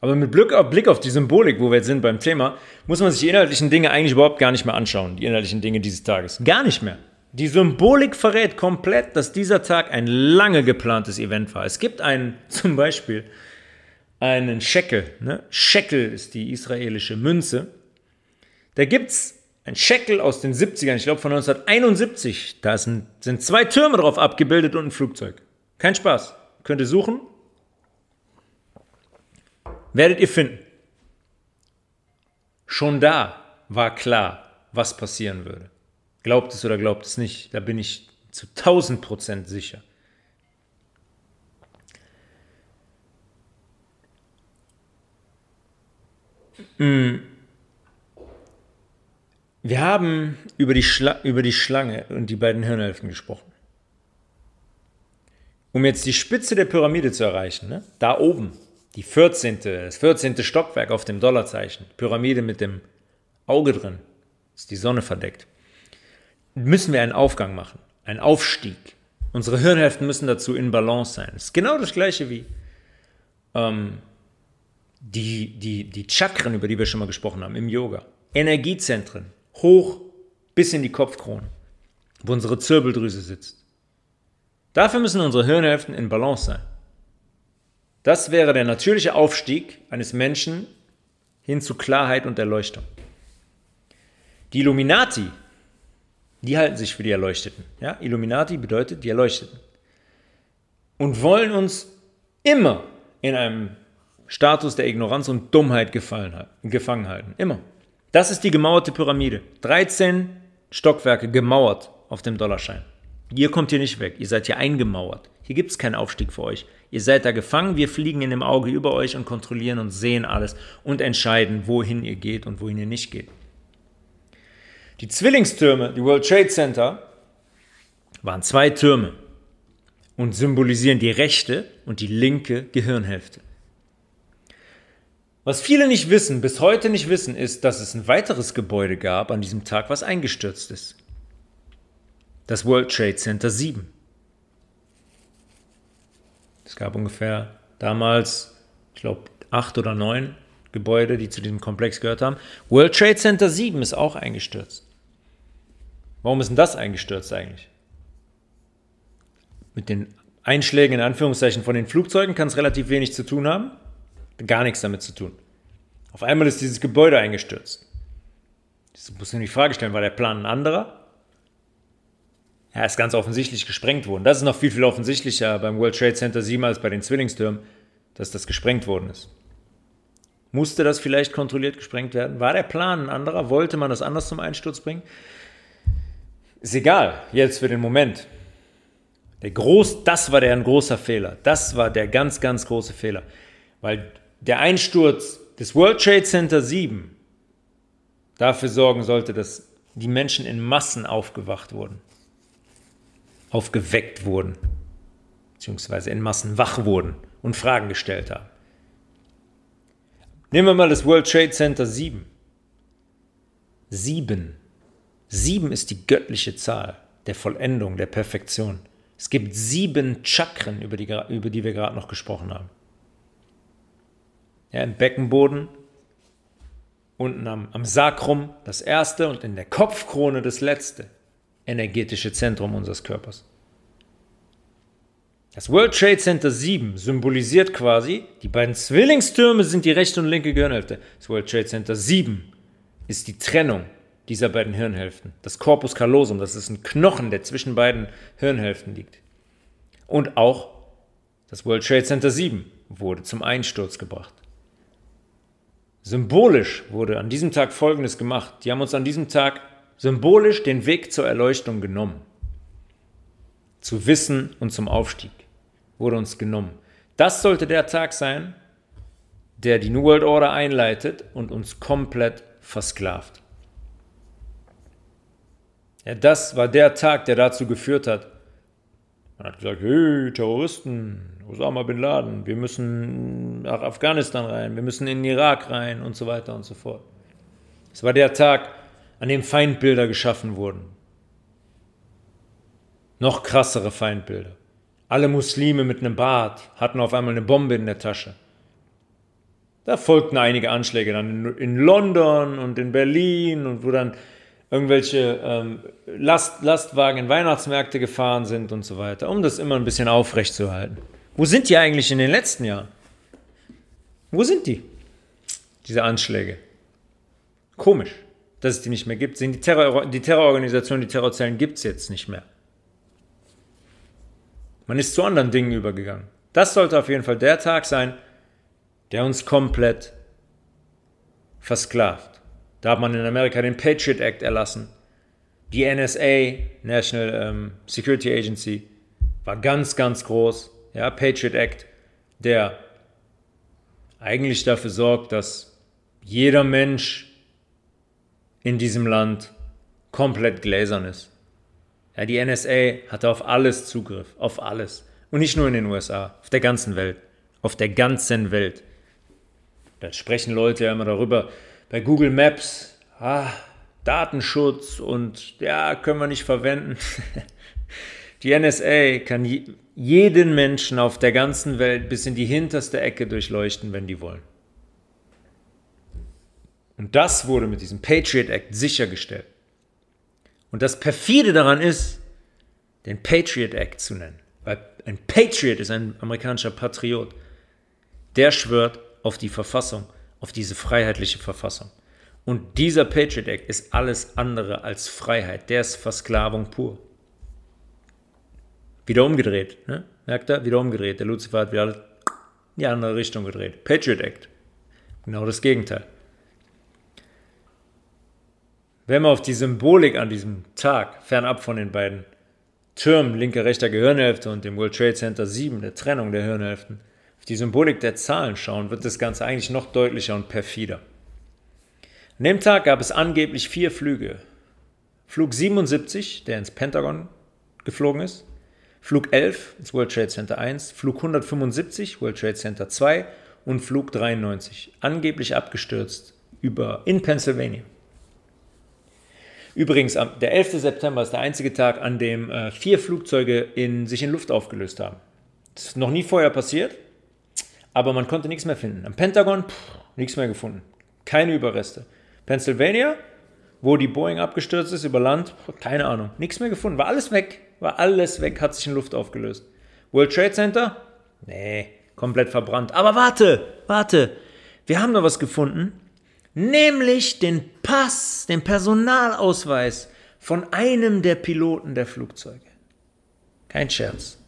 Aber mit Blick auf, Blick auf die Symbolik, wo wir jetzt sind beim Thema, muss man sich die inhaltlichen Dinge eigentlich überhaupt gar nicht mehr anschauen, die inhaltlichen Dinge dieses Tages. Gar nicht mehr. Die Symbolik verrät komplett, dass dieser Tag ein lange geplantes Event war. Es gibt einen, zum Beispiel, einen Shekel. Ne? Shekel ist die israelische Münze. Da gibt es ein Shekel aus den 70ern, ich glaube von 1971. Da sind, sind zwei Türme drauf abgebildet und ein Flugzeug. Kein Spaß. Könnt ihr suchen, werdet ihr finden. Schon da war klar, was passieren würde. Glaubt es oder glaubt es nicht, da bin ich zu 1000 Prozent sicher. Hm. Wir haben über die, über die Schlange und die beiden Hirnhälften gesprochen. Um jetzt die Spitze der Pyramide zu erreichen, ne? da oben, die 14., das 14. Stockwerk auf dem Dollarzeichen, Pyramide mit dem Auge drin, ist die Sonne verdeckt, müssen wir einen Aufgang machen, einen Aufstieg. Unsere Hirnhälften müssen dazu in Balance sein. Das ist genau das gleiche wie ähm, die, die, die Chakren, über die wir schon mal gesprochen haben, im Yoga. Energiezentren, hoch bis in die Kopfkrone, wo unsere Zirbeldrüse sitzt. Dafür müssen unsere Hirnhälften in Balance sein. Das wäre der natürliche Aufstieg eines Menschen hin zu Klarheit und Erleuchtung. Die Illuminati, die halten sich für die Erleuchteten. Ja? Illuminati bedeutet die Erleuchteten. Und wollen uns immer in einem Status der Ignoranz und Dummheit gefangen halten. Immer. Das ist die gemauerte Pyramide. 13 Stockwerke gemauert auf dem Dollarschein. Ihr kommt hier nicht weg. Ihr seid hier eingemauert. Hier gibt es keinen Aufstieg für euch. Ihr seid da gefangen, wir fliegen in dem Auge über euch und kontrollieren und sehen alles und entscheiden, wohin ihr geht und wohin ihr nicht geht. Die Zwillingstürme, die World Trade Center, waren zwei Türme und symbolisieren die rechte und die linke Gehirnhälfte. Was viele nicht wissen, bis heute nicht wissen, ist, dass es ein weiteres Gebäude gab an diesem Tag, was eingestürzt ist. Das World Trade Center 7. Es gab ungefähr damals, ich glaube, acht oder neun Gebäude, die zu diesem Komplex gehört haben. World Trade Center 7 ist auch eingestürzt. Warum ist denn das eingestürzt eigentlich? Mit den Einschlägen in Anführungszeichen von den Flugzeugen kann es relativ wenig zu tun haben. Gar nichts damit zu tun. Auf einmal ist dieses Gebäude eingestürzt. Jetzt muss man die Frage stellen, war der Plan ein anderer? Ja, ist ganz offensichtlich gesprengt worden. Das ist noch viel, viel offensichtlicher beim World Trade Center 7 als bei den Zwillingstürmen, dass das gesprengt worden ist. Musste das vielleicht kontrolliert gesprengt werden? War der Plan ein anderer? Wollte man das anders zum Einsturz bringen? Ist egal, jetzt für den Moment. Der groß, das war der ein großer Fehler. Das war der ganz, ganz große Fehler. Weil der Einsturz des World Trade Center 7 dafür sorgen sollte, dass die Menschen in Massen aufgewacht wurden. Aufgeweckt wurden. Beziehungsweise in Massen wach wurden und Fragen gestellt haben. Nehmen wir mal das World Trade Center 7. 7. 7 ist die göttliche Zahl der Vollendung, der Perfektion. Es gibt sieben Chakren, über die, über die wir gerade noch gesprochen haben. Ja, Im Beckenboden, unten am, am Sakrum das erste und in der Kopfkrone das letzte energetische Zentrum unseres Körpers. Das World Trade Center 7 symbolisiert quasi, die beiden Zwillingstürme sind die rechte und linke Gehirnhälfte. Das World Trade Center 7 ist die Trennung dieser beiden Hirnhälften. Das Corpus callosum, das ist ein Knochen, der zwischen beiden Hirnhälften liegt. Und auch das World Trade Center 7 wurde zum Einsturz gebracht. Symbolisch wurde an diesem Tag Folgendes gemacht. Die haben uns an diesem Tag symbolisch den Weg zur Erleuchtung genommen. Zu Wissen und zum Aufstieg wurde uns genommen. Das sollte der Tag sein, der die New World Order einleitet und uns komplett versklavt. Ja, das war der Tag, der dazu geführt hat. Man hat gesagt, hey, Terroristen, Osama bin Laden, wir müssen nach Afghanistan rein, wir müssen in den Irak rein und so weiter und so fort. Es war der Tag, an dem Feindbilder geschaffen wurden. Noch krassere Feindbilder. Alle Muslime mit einem Bart hatten auf einmal eine Bombe in der Tasche. Da folgten einige Anschläge dann in London und in Berlin und wo dann irgendwelche ähm, Last, Lastwagen in Weihnachtsmärkte gefahren sind und so weiter, um das immer ein bisschen aufrecht zu halten. Wo sind die eigentlich in den letzten Jahren? Wo sind die? Diese Anschläge. Komisch, dass es die nicht mehr gibt. Die, Terror, die Terrororganisation, die Terrorzellen gibt es jetzt nicht mehr. Man ist zu anderen Dingen übergegangen. Das sollte auf jeden Fall der Tag sein, der uns komplett versklavt. Da hat man in Amerika den Patriot Act erlassen. Die NSA, National ähm, Security Agency, war ganz, ganz groß. Ja, Patriot Act, der eigentlich dafür sorgt, dass jeder Mensch in diesem Land komplett gläsern ist. Ja, die NSA hatte auf alles Zugriff, auf alles. Und nicht nur in den USA, auf der ganzen Welt. Auf der ganzen Welt. Da sprechen Leute ja immer darüber, bei Google Maps, ah, Datenschutz und ja, können wir nicht verwenden. Die NSA kann jeden Menschen auf der ganzen Welt bis in die hinterste Ecke durchleuchten, wenn die wollen. Und das wurde mit diesem Patriot Act sichergestellt. Und das perfide daran ist, den Patriot Act zu nennen. Weil ein Patriot ist ein amerikanischer Patriot. Der schwört auf die Verfassung auf diese freiheitliche Verfassung. Und dieser Patriot Act ist alles andere als Freiheit. Der ist Versklavung pur. Wieder umgedreht. Ne? Merkt er? Wieder umgedreht. Der Lucifer hat wieder in die andere Richtung gedreht. Patriot Act. Genau das Gegenteil. Wenn man auf die Symbolik an diesem Tag, fernab von den beiden Türmen, linker, rechter Gehirnhälfte und dem World Trade Center 7, der Trennung der Hirnhälften, die Symbolik der Zahlen schauen, wird das Ganze eigentlich noch deutlicher und perfider. An dem Tag gab es angeblich vier Flüge. Flug 77, der ins Pentagon geflogen ist, Flug 11 ins World Trade Center 1, Flug 175, World Trade Center 2 und Flug 93, angeblich abgestürzt über in Pennsylvania. Übrigens, der 11. September ist der einzige Tag, an dem äh, vier Flugzeuge in, sich in Luft aufgelöst haben. Das ist noch nie vorher passiert aber man konnte nichts mehr finden. Am Pentagon, nichts mehr gefunden. Keine Überreste. Pennsylvania, wo die Boeing abgestürzt ist über Land, keine Ahnung. Nichts mehr gefunden. War alles weg. War alles weg, hat sich in Luft aufgelöst. World Trade Center? Nee, komplett verbrannt. Aber warte, warte. Wir haben noch was gefunden. Nämlich den Pass, den Personalausweis von einem der Piloten der Flugzeuge. Kein Scherz.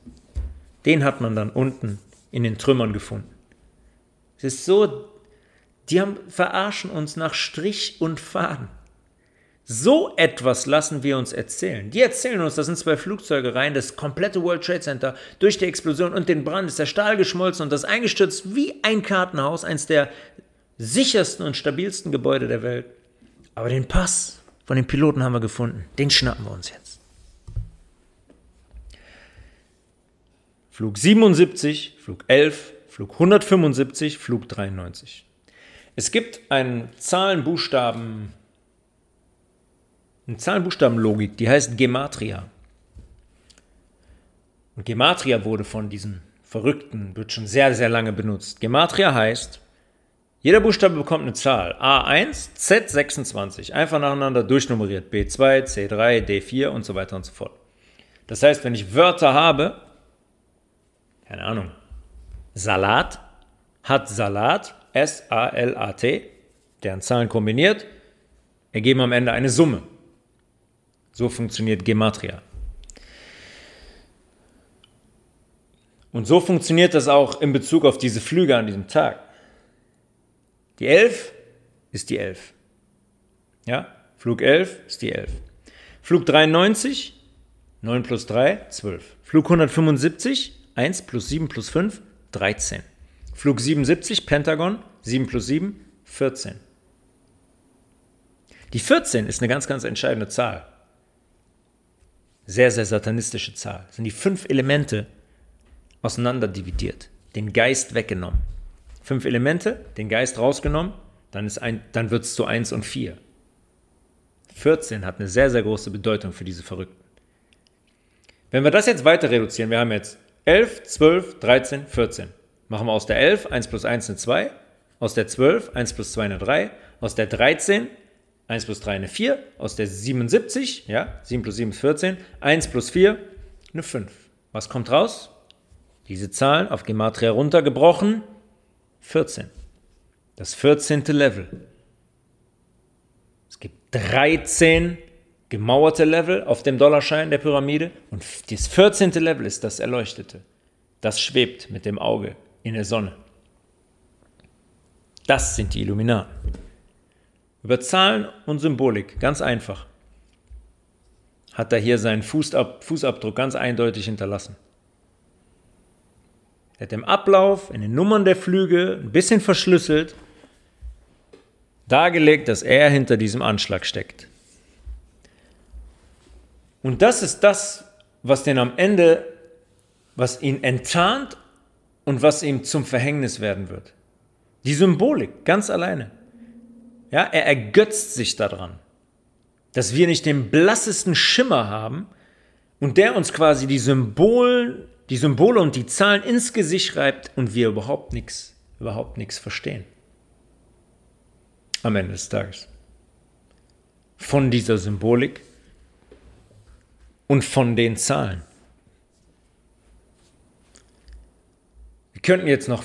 Den hat man dann unten in den Trümmern gefunden. Es ist so, die haben, verarschen uns nach Strich und Faden. So etwas lassen wir uns erzählen. Die erzählen uns, da sind zwei Flugzeuge rein, das komplette World Trade Center durch die Explosion und den Brand ist der Stahl geschmolzen und das eingestürzt wie ein Kartenhaus, eins der sichersten und stabilsten Gebäude der Welt. Aber den Pass von den Piloten haben wir gefunden. Den schnappen wir uns jetzt. Flug 77, Flug 11, Flug 175, Flug 93. Es gibt einen Zahlenbuchstaben eine Zahlenbuchstabenlogik, die heißt Gematria. Und Gematria wurde von diesen Verrückten, wird schon sehr, sehr lange benutzt. Gematria heißt, jeder Buchstabe bekommt eine Zahl. A1, Z26, einfach nacheinander durchnummeriert. B2, C3, D4 und so weiter und so fort. Das heißt, wenn ich Wörter habe, keine Ahnung, Salat, hat Salat, S-A-L-A-T, deren Zahlen kombiniert, ergeben am Ende eine Summe. So funktioniert Gematria. Und so funktioniert das auch in Bezug auf diese Flüge an diesem Tag. Die 11 ist die 11. Ja, Flug 11 ist die 11. Flug 93, 9 plus 3, 12. Flug 175, 1 plus 7 plus 5, 13. Flug 77, Pentagon, 7 plus 7, 14. Die 14 ist eine ganz, ganz entscheidende Zahl sehr, sehr satanistische Zahl. Das sind die fünf Elemente auseinanderdividiert, den Geist weggenommen. Fünf Elemente, den Geist rausgenommen, dann, dann wird es zu 1 und 4. 14 hat eine sehr, sehr große Bedeutung für diese Verrückten. Wenn wir das jetzt weiter reduzieren, wir haben jetzt 11, 12, 13, 14. Machen wir aus der 11 1 plus 1 eine 2, aus der 12 1 plus 2 eine 3, aus der 13 1 plus 3 eine 4, aus der 77, ja, 7 plus 7 ist 14, 1 plus 4 eine 5. Was kommt raus? Diese Zahlen auf Gematria runtergebrochen, 14. Das 14. Level. Es gibt 13 gemauerte Level auf dem Dollarschein der Pyramide und das 14. Level ist das Erleuchtete. Das schwebt mit dem Auge in der Sonne. Das sind die Illuminaten. Über Zahlen und Symbolik, ganz einfach, hat er hier seinen Fußab Fußabdruck ganz eindeutig hinterlassen. Er hat im Ablauf, in den Nummern der Flüge, ein bisschen verschlüsselt, dargelegt, dass er hinter diesem Anschlag steckt. Und das ist das, was den am Ende, was ihn enttarnt und was ihm zum Verhängnis werden wird. Die Symbolik, ganz alleine. Ja, er ergötzt sich daran, dass wir nicht den blassesten Schimmer haben und der uns quasi die Symbole, die Symbole und die Zahlen ins Gesicht schreibt und wir überhaupt nichts, überhaupt nichts verstehen. Am Ende des Tages. Von dieser Symbolik und von den Zahlen. Wir könnten jetzt noch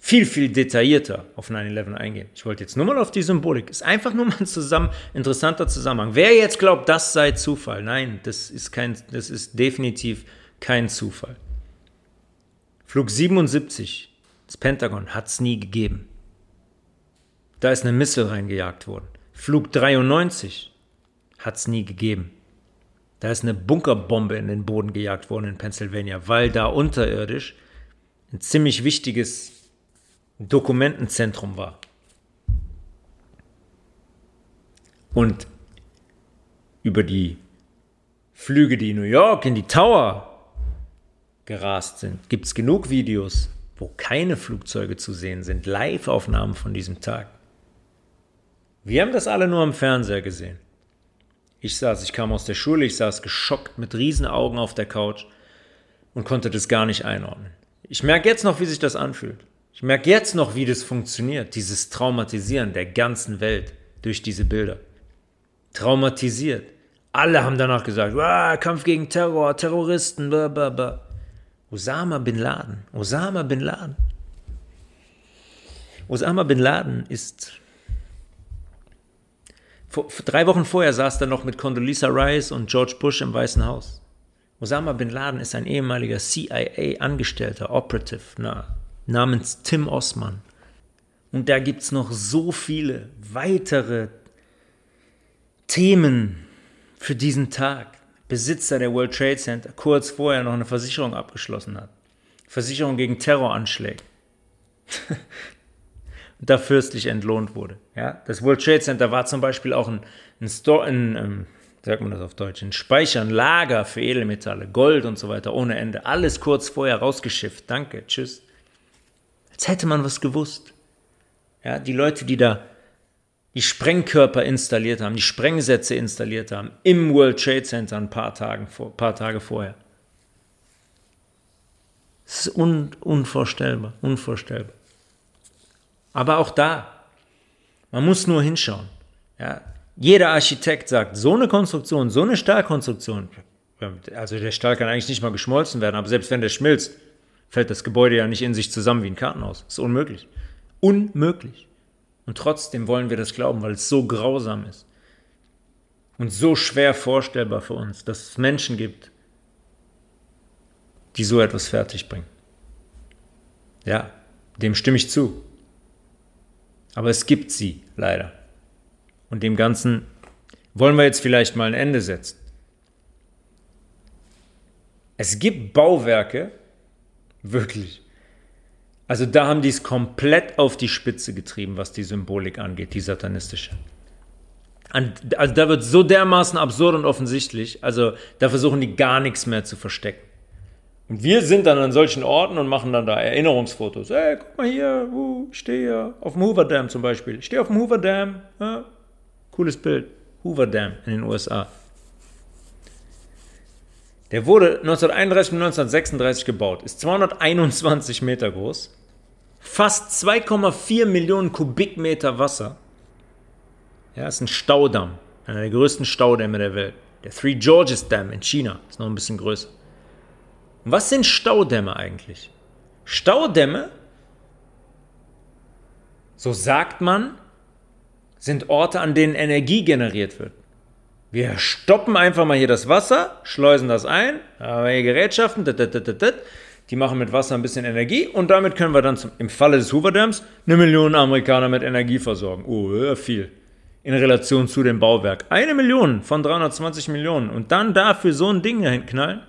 viel, viel detaillierter auf 9-11 eingehen. Ich wollte jetzt nur mal auf die Symbolik. Ist einfach nur mal ein zusammen, interessanter Zusammenhang. Wer jetzt glaubt, das sei Zufall, nein, das ist, kein, das ist definitiv kein Zufall. Flug 77, das Pentagon, hat es nie gegeben. Da ist eine Missile reingejagt worden. Flug 93 hat es nie gegeben. Da ist eine Bunkerbombe in den Boden gejagt worden in Pennsylvania, weil da unterirdisch ein ziemlich wichtiges Dokumentenzentrum war. Und über die Flüge, die New York in die Tower gerast sind, gibt es genug Videos, wo keine Flugzeuge zu sehen sind, Live-Aufnahmen von diesem Tag. Wir haben das alle nur am Fernseher gesehen. Ich saß, ich kam aus der Schule, ich saß geschockt mit Riesenaugen auf der Couch und konnte das gar nicht einordnen. Ich merke jetzt noch, wie sich das anfühlt. Ich merke jetzt noch, wie das funktioniert, dieses Traumatisieren der ganzen Welt durch diese Bilder. Traumatisiert. Alle haben danach gesagt, Kampf gegen Terror, Terroristen, blah, blah, blah. Osama bin Laden, Osama bin Laden. Osama bin Laden ist. Vor, drei Wochen vorher saß er noch mit Condoleezza Rice und George Bush im Weißen Haus. Osama bin Laden ist ein ehemaliger CIA-Angestellter, Operative, na, namens Tim Osman. Und da gibt es noch so viele weitere Themen für diesen Tag. Besitzer der World Trade Center kurz vorher noch eine Versicherung abgeschlossen hat. Versicherung gegen Terroranschläge. da fürstlich entlohnt wurde. Ja, das World Trade Center war zum Beispiel auch ein, ein Store, ein, ähm, sagt man das auf Deutsch, ein Speicher, ein Lager für Edelmetalle, Gold und so weiter ohne Ende. Alles kurz vorher rausgeschifft. Danke, tschüss. Als hätte man was gewusst. Ja, die Leute, die da die Sprengkörper installiert haben, die Sprengsätze installiert haben, im World Trade Center ein paar, Tagen vor, paar Tage vorher. Das ist un, unvorstellbar, unvorstellbar. Aber auch da, man muss nur hinschauen. Ja, jeder Architekt sagt, so eine Konstruktion, so eine Stahlkonstruktion, also der Stahl kann eigentlich nicht mal geschmolzen werden, aber selbst wenn der schmilzt, fällt das Gebäude ja nicht in sich zusammen wie ein Kartenhaus. Das ist unmöglich. Unmöglich. Und trotzdem wollen wir das glauben, weil es so grausam ist. Und so schwer vorstellbar für uns, dass es Menschen gibt, die so etwas fertigbringen. Ja, dem stimme ich zu. Aber es gibt sie leider. Und dem Ganzen wollen wir jetzt vielleicht mal ein Ende setzen. Es gibt Bauwerke, wirklich. Also da haben die es komplett auf die Spitze getrieben, was die Symbolik angeht, die satanistische. Also da wird so dermaßen absurd und offensichtlich, also da versuchen die gar nichts mehr zu verstecken. Und wir sind dann an solchen Orten und machen dann da Erinnerungsfotos. Ey, guck mal hier, uh, ich stehe hier auf dem Hoover Dam zum Beispiel. Ich stehe auf dem Hoover Dam. Ja, cooles Bild. Hoover Dam in den USA. Der wurde 1931 und 1936 gebaut, ist 221 Meter groß, fast 2,4 Millionen Kubikmeter Wasser. Ja, ist ein Staudamm, einer der größten Staudämme der Welt. Der Three Georges Dam in China ist noch ein bisschen größer. Was sind Staudämme eigentlich? Staudämme, so sagt man, sind Orte, an denen Energie generiert wird. Wir stoppen einfach mal hier das Wasser, schleusen das ein, haben hier Gerätschaften, die machen mit Wasser ein bisschen Energie und damit können wir dann zum, im Falle des Hoover Dams eine Million Amerikaner mit Energie versorgen. Oh, viel. In Relation zu dem Bauwerk. Eine Million von 320 Millionen. Und dann dafür so ein Ding dahin knallen.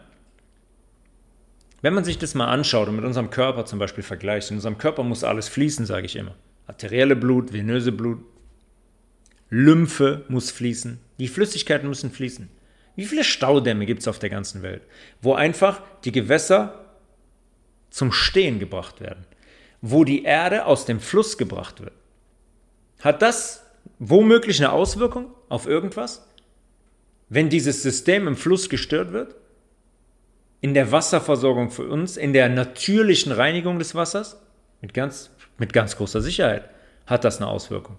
Wenn man sich das mal anschaut und mit unserem Körper zum Beispiel vergleicht, in unserem Körper muss alles fließen, sage ich immer. Arterielle Blut, venöse Blut, Lymphe muss fließen, die Flüssigkeiten müssen fließen. Wie viele Staudämme gibt es auf der ganzen Welt, wo einfach die Gewässer zum Stehen gebracht werden, wo die Erde aus dem Fluss gebracht wird? Hat das womöglich eine Auswirkung auf irgendwas, wenn dieses System im Fluss gestört wird? in der Wasserversorgung für uns, in der natürlichen Reinigung des Wassers, mit ganz, mit ganz großer Sicherheit hat das eine Auswirkung.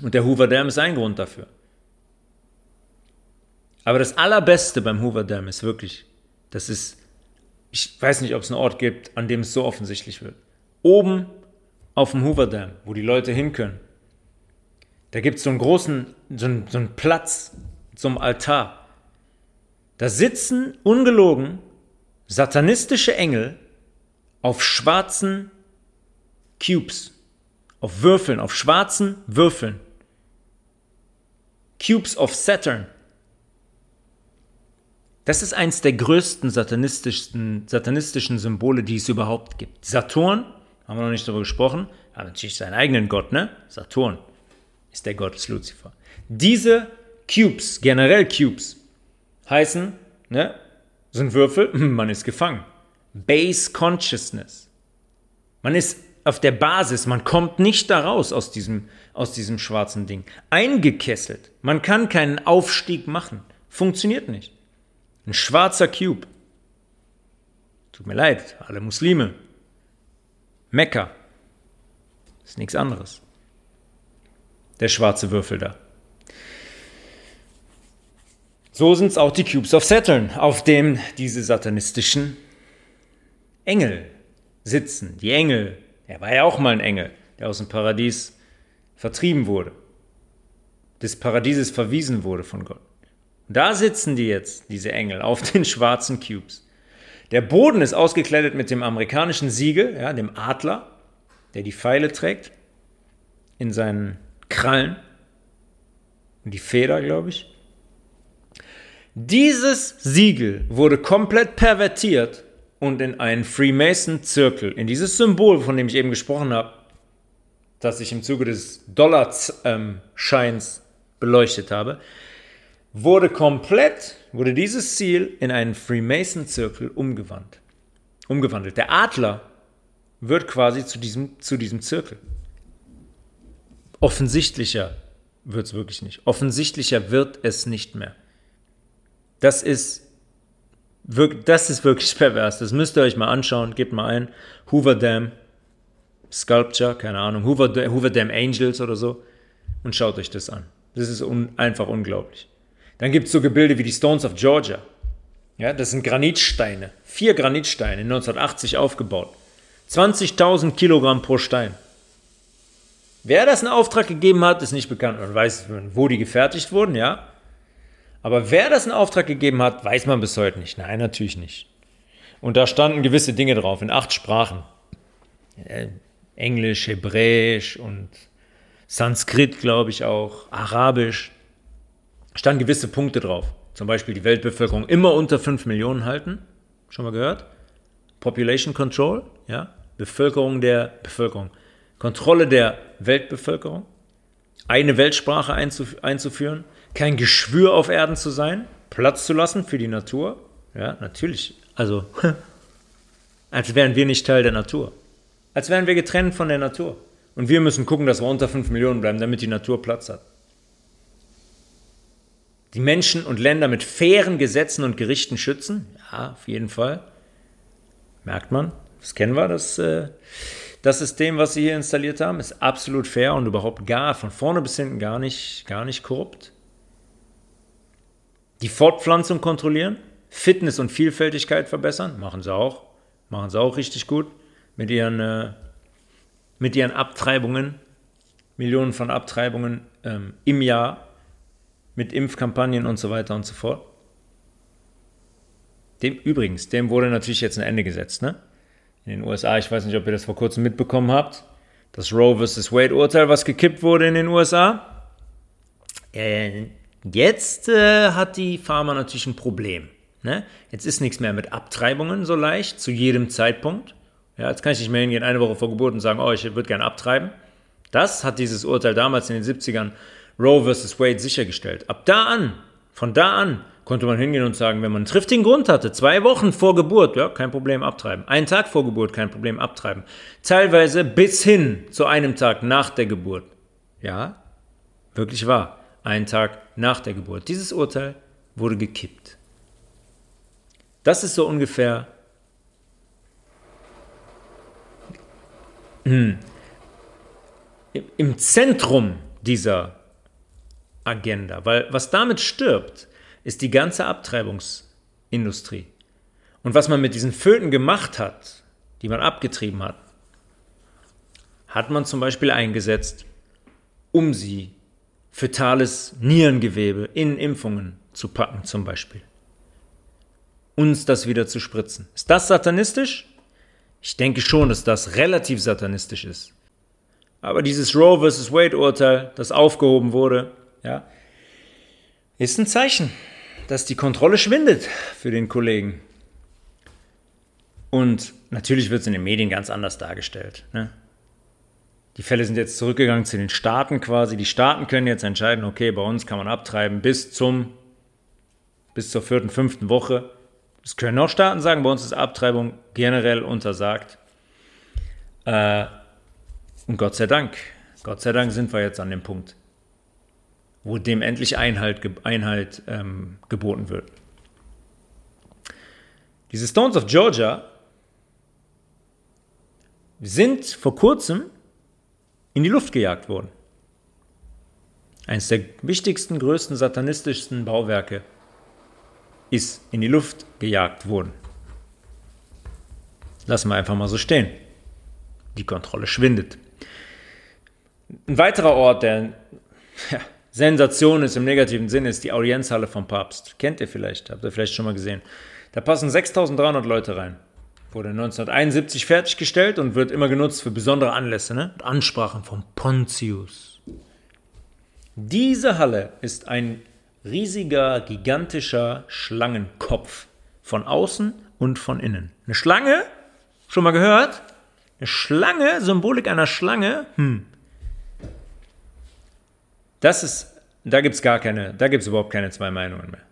Und der Hoover Dam ist ein Grund dafür. Aber das Allerbeste beim Hoover Dam ist wirklich, das ist, ich weiß nicht, ob es einen Ort gibt, an dem es so offensichtlich wird. Oben auf dem Hoover Dam, wo die Leute hin können, da gibt es so einen großen, so einen, so einen Platz, so einen Altar. Da sitzen ungelogen satanistische Engel auf schwarzen Cubes, auf Würfeln, auf schwarzen Würfeln. Cubes of Saturn. Das ist eins der größten satanistischen, satanistischen Symbole, die es überhaupt gibt. Saturn, haben wir noch nicht darüber gesprochen, hat natürlich seinen eigenen Gott, ne? Saturn ist der Gott des Luzifer. Diese Cubes, generell Cubes, heißen, ne, sind Würfel, man ist gefangen. Base Consciousness. Man ist auf der Basis, man kommt nicht da raus aus diesem, aus diesem schwarzen Ding. Eingekesselt. Man kann keinen Aufstieg machen. Funktioniert nicht. Ein schwarzer Cube. Tut mir leid, alle Muslime. Mekka. Ist nichts anderes. Der schwarze Würfel da. So sind es auch die Cubes of Saturn, auf dem diese satanistischen Engel sitzen. Die Engel, er war ja auch mal ein Engel, der aus dem Paradies vertrieben wurde, des Paradieses verwiesen wurde von Gott. Und da sitzen die jetzt, diese Engel, auf den schwarzen Cubes. Der Boden ist ausgekleidet mit dem amerikanischen Siegel, ja, dem Adler, der die Pfeile trägt in seinen Krallen. und die Feder, glaube ich. Dieses Siegel wurde komplett pervertiert und in einen Freemason-Zirkel, in dieses Symbol, von dem ich eben gesprochen habe, das ich im Zuge des Dollarscheins ähm, beleuchtet habe, wurde komplett, wurde dieses Ziel in einen Freemason-Zirkel umgewandelt. umgewandelt. Der Adler wird quasi zu diesem, zu diesem Zirkel. Offensichtlicher wird es wirklich nicht. Offensichtlicher wird es nicht mehr. Das ist, das ist wirklich pervers. Das müsst ihr euch mal anschauen. Gebt mal ein. Hoover Dam Sculpture, keine Ahnung. Hoover, Hoover Dam Angels oder so. Und schaut euch das an. Das ist un, einfach unglaublich. Dann gibt es so Gebilde wie die Stones of Georgia. Ja, das sind Granitsteine. Vier Granitsteine, 1980 aufgebaut. 20.000 Kilogramm pro Stein. Wer das in Auftrag gegeben hat, ist nicht bekannt. Man weiß, wo die gefertigt wurden, ja. Aber wer das in Auftrag gegeben hat, weiß man bis heute nicht. Nein, natürlich nicht. Und da standen gewisse Dinge drauf, in acht Sprachen. Äh, Englisch, Hebräisch und Sanskrit, glaube ich auch, Arabisch. Standen gewisse Punkte drauf. Zum Beispiel die Weltbevölkerung immer unter 5 Millionen halten. Schon mal gehört? Population Control, ja? Bevölkerung der Bevölkerung. Kontrolle der Weltbevölkerung. Eine Weltsprache einzuführen. Kein Geschwür auf Erden zu sein. Platz zu lassen für die Natur. Ja, natürlich. Also, als wären wir nicht Teil der Natur. Als wären wir getrennt von der Natur. Und wir müssen gucken, dass wir unter 5 Millionen bleiben, damit die Natur Platz hat. Die Menschen und Länder mit fairen Gesetzen und Gerichten schützen? Ja, auf jeden Fall. Merkt man. Das kennen wir, das, äh, das System, was sie hier installiert haben, ist absolut fair und überhaupt gar, von vorne bis hinten gar nicht, gar nicht korrupt. Die Fortpflanzung kontrollieren, Fitness und Vielfältigkeit verbessern, machen sie auch. Machen sie auch richtig gut mit ihren, äh, mit ihren Abtreibungen, Millionen von Abtreibungen ähm, im Jahr, mit Impfkampagnen und so weiter und so fort. Dem übrigens, dem wurde natürlich jetzt ein Ende gesetzt, ne? In den USA, ich weiß nicht, ob ihr das vor kurzem mitbekommen habt, das Roe vs. Wade Urteil, was gekippt wurde in den USA. Äh, jetzt äh, hat die Pharma natürlich ein Problem. Ne? Jetzt ist nichts mehr mit Abtreibungen so leicht, zu jedem Zeitpunkt. Ja, jetzt kann ich nicht mehr hingehen, eine Woche vor Geburt und sagen, oh, ich würde gerne abtreiben. Das hat dieses Urteil damals in den 70ern Roe vs. Wade sichergestellt. Ab da an, von da an, konnte man hingehen und sagen, wenn man einen triftigen Grund hatte, zwei Wochen vor Geburt, ja, kein Problem abtreiben. Einen Tag vor Geburt, kein Problem abtreiben. Teilweise bis hin zu einem Tag nach der Geburt. Ja, wirklich wahr. Einen Tag nach der Geburt. Dieses Urteil wurde gekippt. Das ist so ungefähr hm, im Zentrum dieser Agenda. Weil was damit stirbt, ist die ganze Abtreibungsindustrie. Und was man mit diesen Föten gemacht hat, die man abgetrieben hat, hat man zum Beispiel eingesetzt, um sie fetales Nierengewebe in Impfungen zu packen, zum Beispiel. Uns das wieder zu spritzen. Ist das satanistisch? Ich denke schon, dass das relativ satanistisch ist. Aber dieses Roe vs. Wade Urteil, das aufgehoben wurde, ja, ist ein Zeichen, dass die Kontrolle schwindet für den Kollegen. Und natürlich wird es in den Medien ganz anders dargestellt. Ne? Die Fälle sind jetzt zurückgegangen zu den Staaten quasi. Die Staaten können jetzt entscheiden, okay, bei uns kann man abtreiben bis zum bis zur vierten, fünften Woche. Es können auch Staaten sagen, bei uns ist Abtreibung generell untersagt. Äh, und Gott sei Dank, Gott sei Dank sind wir jetzt an dem Punkt, wo dem endlich Einhalt, Einhalt ähm, geboten wird. Diese Stones of Georgia sind vor kurzem in die Luft gejagt worden. Eines der wichtigsten, größten, satanistischsten Bauwerke ist in die Luft gejagt worden. Lassen wir einfach mal so stehen. Die Kontrolle schwindet. Ein weiterer Ort, der ja, Sensation ist im negativen Sinne, ist die Audienzhalle vom Papst. Kennt ihr vielleicht, habt ihr vielleicht schon mal gesehen. Da passen 6300 Leute rein. Wurde 1971 fertiggestellt und wird immer genutzt für besondere Anlässe, ne? Ansprachen von Pontius. Diese Halle ist ein riesiger, gigantischer Schlangenkopf. Von außen und von innen. Eine Schlange? Schon mal gehört? Eine Schlange, Symbolik einer Schlange? Hm. Das ist, da gibt es gar keine, da gibt es überhaupt keine zwei Meinungen mehr.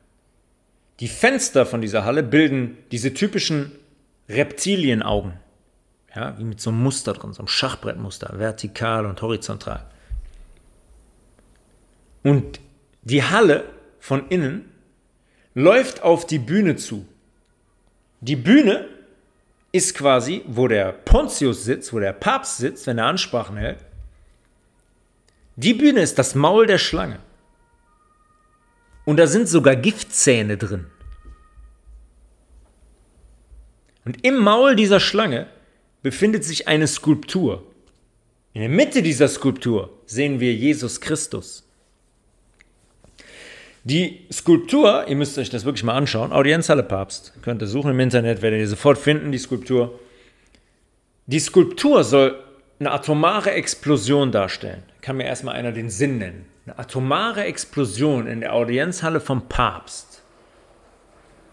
Die Fenster von dieser Halle bilden diese typischen Reptilienaugen. Ja, wie mit so einem Muster drin, so einem Schachbrettmuster, vertikal und horizontal. Und die Halle von innen läuft auf die Bühne zu. Die Bühne ist quasi, wo der Pontius sitzt, wo der Papst sitzt, wenn er Ansprachen hält. Die Bühne ist das Maul der Schlange. Und da sind sogar Giftzähne drin. Und im Maul dieser Schlange befindet sich eine Skulptur. In der Mitte dieser Skulptur sehen wir Jesus Christus. Die Skulptur, ihr müsst euch das wirklich mal anschauen, Audienzhalle Papst, könnt ihr suchen im Internet, werdet ihr sofort finden, die Skulptur. Die Skulptur soll eine atomare Explosion darstellen. Kann mir erstmal einer den Sinn nennen. Eine atomare Explosion in der Audienzhalle vom Papst.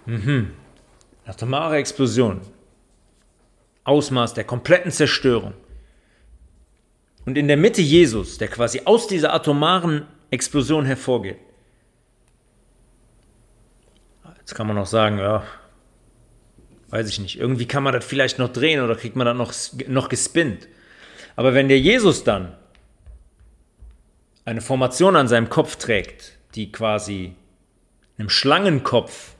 Mhm. Atomare Explosion. Ausmaß der kompletten Zerstörung. Und in der Mitte Jesus, der quasi aus dieser atomaren Explosion hervorgeht. Jetzt kann man auch sagen, ja, weiß ich nicht, irgendwie kann man das vielleicht noch drehen oder kriegt man das noch, noch gespinnt. Aber wenn der Jesus dann eine Formation an seinem Kopf trägt, die quasi einem Schlangenkopf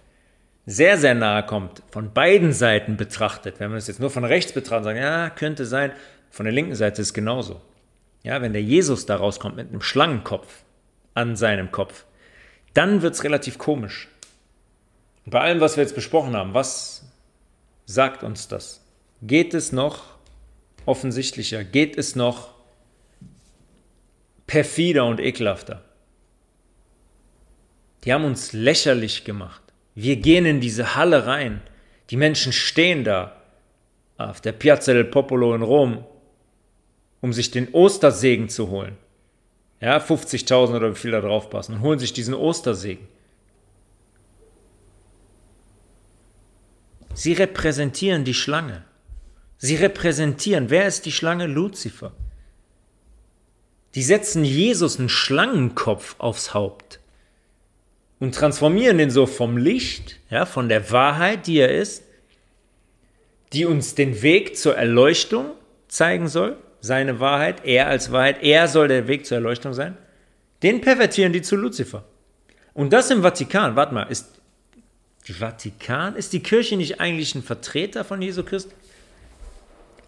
sehr, sehr nahe kommt, von beiden Seiten betrachtet, wenn man es jetzt nur von rechts betrachtet, sagen, ja, könnte sein, von der linken Seite ist es genauso. Ja, wenn der Jesus da rauskommt mit einem Schlangenkopf an seinem Kopf, dann wird es relativ komisch. Bei allem, was wir jetzt besprochen haben, was sagt uns das? Geht es noch offensichtlicher? Geht es noch perfider und ekelhafter? Die haben uns lächerlich gemacht. Wir gehen in diese Halle rein. Die Menschen stehen da auf der Piazza del Popolo in Rom, um sich den Ostersegen zu holen. Ja, 50.000 oder wie viel da drauf passen und holen sich diesen Ostersegen. Sie repräsentieren die Schlange. Sie repräsentieren, wer ist die Schlange? Luzifer. Die setzen Jesus einen Schlangenkopf aufs Haupt und transformieren den so vom Licht, ja, von der Wahrheit, die er ist, die uns den Weg zur Erleuchtung zeigen soll, seine Wahrheit, er als Wahrheit, er soll der Weg zur Erleuchtung sein, den pervertieren die zu Luzifer. Und das im Vatikan, warte mal, ist die Vatikan? Ist die Kirche nicht eigentlich ein Vertreter von Jesu Christus?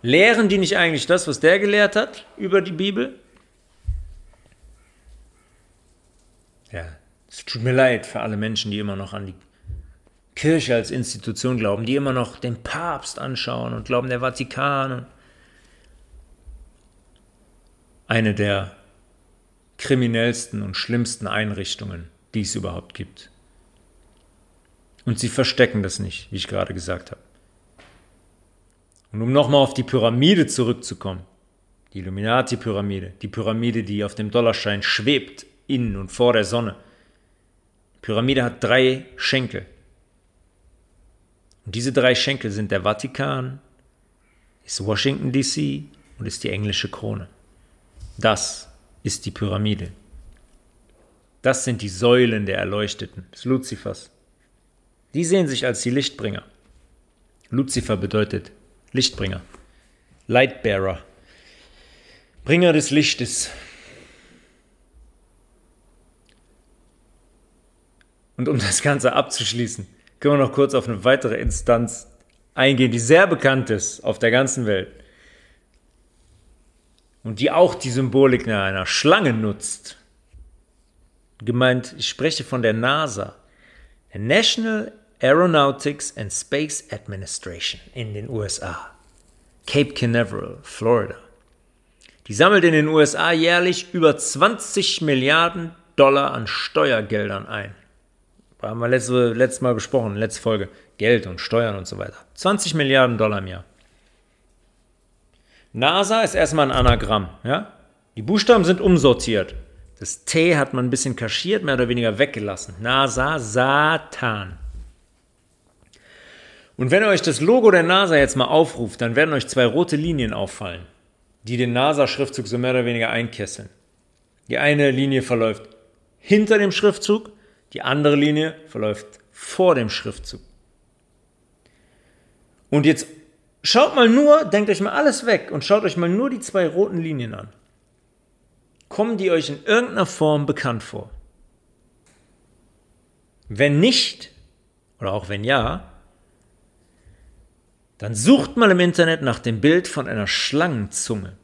Lehren die nicht eigentlich das, was der gelehrt hat über die Bibel? Ja, es tut mir leid für alle Menschen, die immer noch an die Kirche als Institution glauben, die immer noch den Papst anschauen und glauben, der Vatikan. Eine der kriminellsten und schlimmsten Einrichtungen, die es überhaupt gibt. Und sie verstecken das nicht, wie ich gerade gesagt habe. Und um nochmal auf die Pyramide zurückzukommen, die Illuminati-Pyramide, die Pyramide, die auf dem Dollarschein schwebt, in und vor der Sonne. Die Pyramide hat drei Schenkel. Und diese drei Schenkel sind der Vatikan, ist Washington DC und ist die englische Krone. Das ist die Pyramide. Das sind die Säulen der Erleuchteten, des Luzifers. Die sehen sich als die Lichtbringer. Luzifer bedeutet Lichtbringer, Lightbearer, Bringer des Lichtes. Und um das Ganze abzuschließen, können wir noch kurz auf eine weitere Instanz eingehen, die sehr bekannt ist auf der ganzen Welt und die auch die Symbolik einer Schlange nutzt. Gemeint, ich spreche von der NASA, der National Aeronautics and Space Administration in den USA. Cape Canaveral, Florida. Die sammelt in den USA jährlich über 20 Milliarden Dollar an Steuergeldern ein. Haben wir letzte, letztes Mal besprochen, letzte Folge. Geld und Steuern und so weiter. 20 Milliarden Dollar im Jahr. NASA ist erstmal ein Anagramm. Ja? Die Buchstaben sind umsortiert. Das T hat man ein bisschen kaschiert, mehr oder weniger weggelassen. NASA, Satan. Und wenn ihr euch das Logo der NASA jetzt mal aufruft, dann werden euch zwei rote Linien auffallen, die den NASA-Schriftzug so mehr oder weniger einkesseln. Die eine Linie verläuft hinter dem Schriftzug, die andere Linie verläuft vor dem Schriftzug. Und jetzt schaut mal nur, denkt euch mal alles weg und schaut euch mal nur die zwei roten Linien an. Kommen die euch in irgendeiner Form bekannt vor? Wenn nicht, oder auch wenn ja, dann sucht mal im Internet nach dem Bild von einer Schlangenzunge.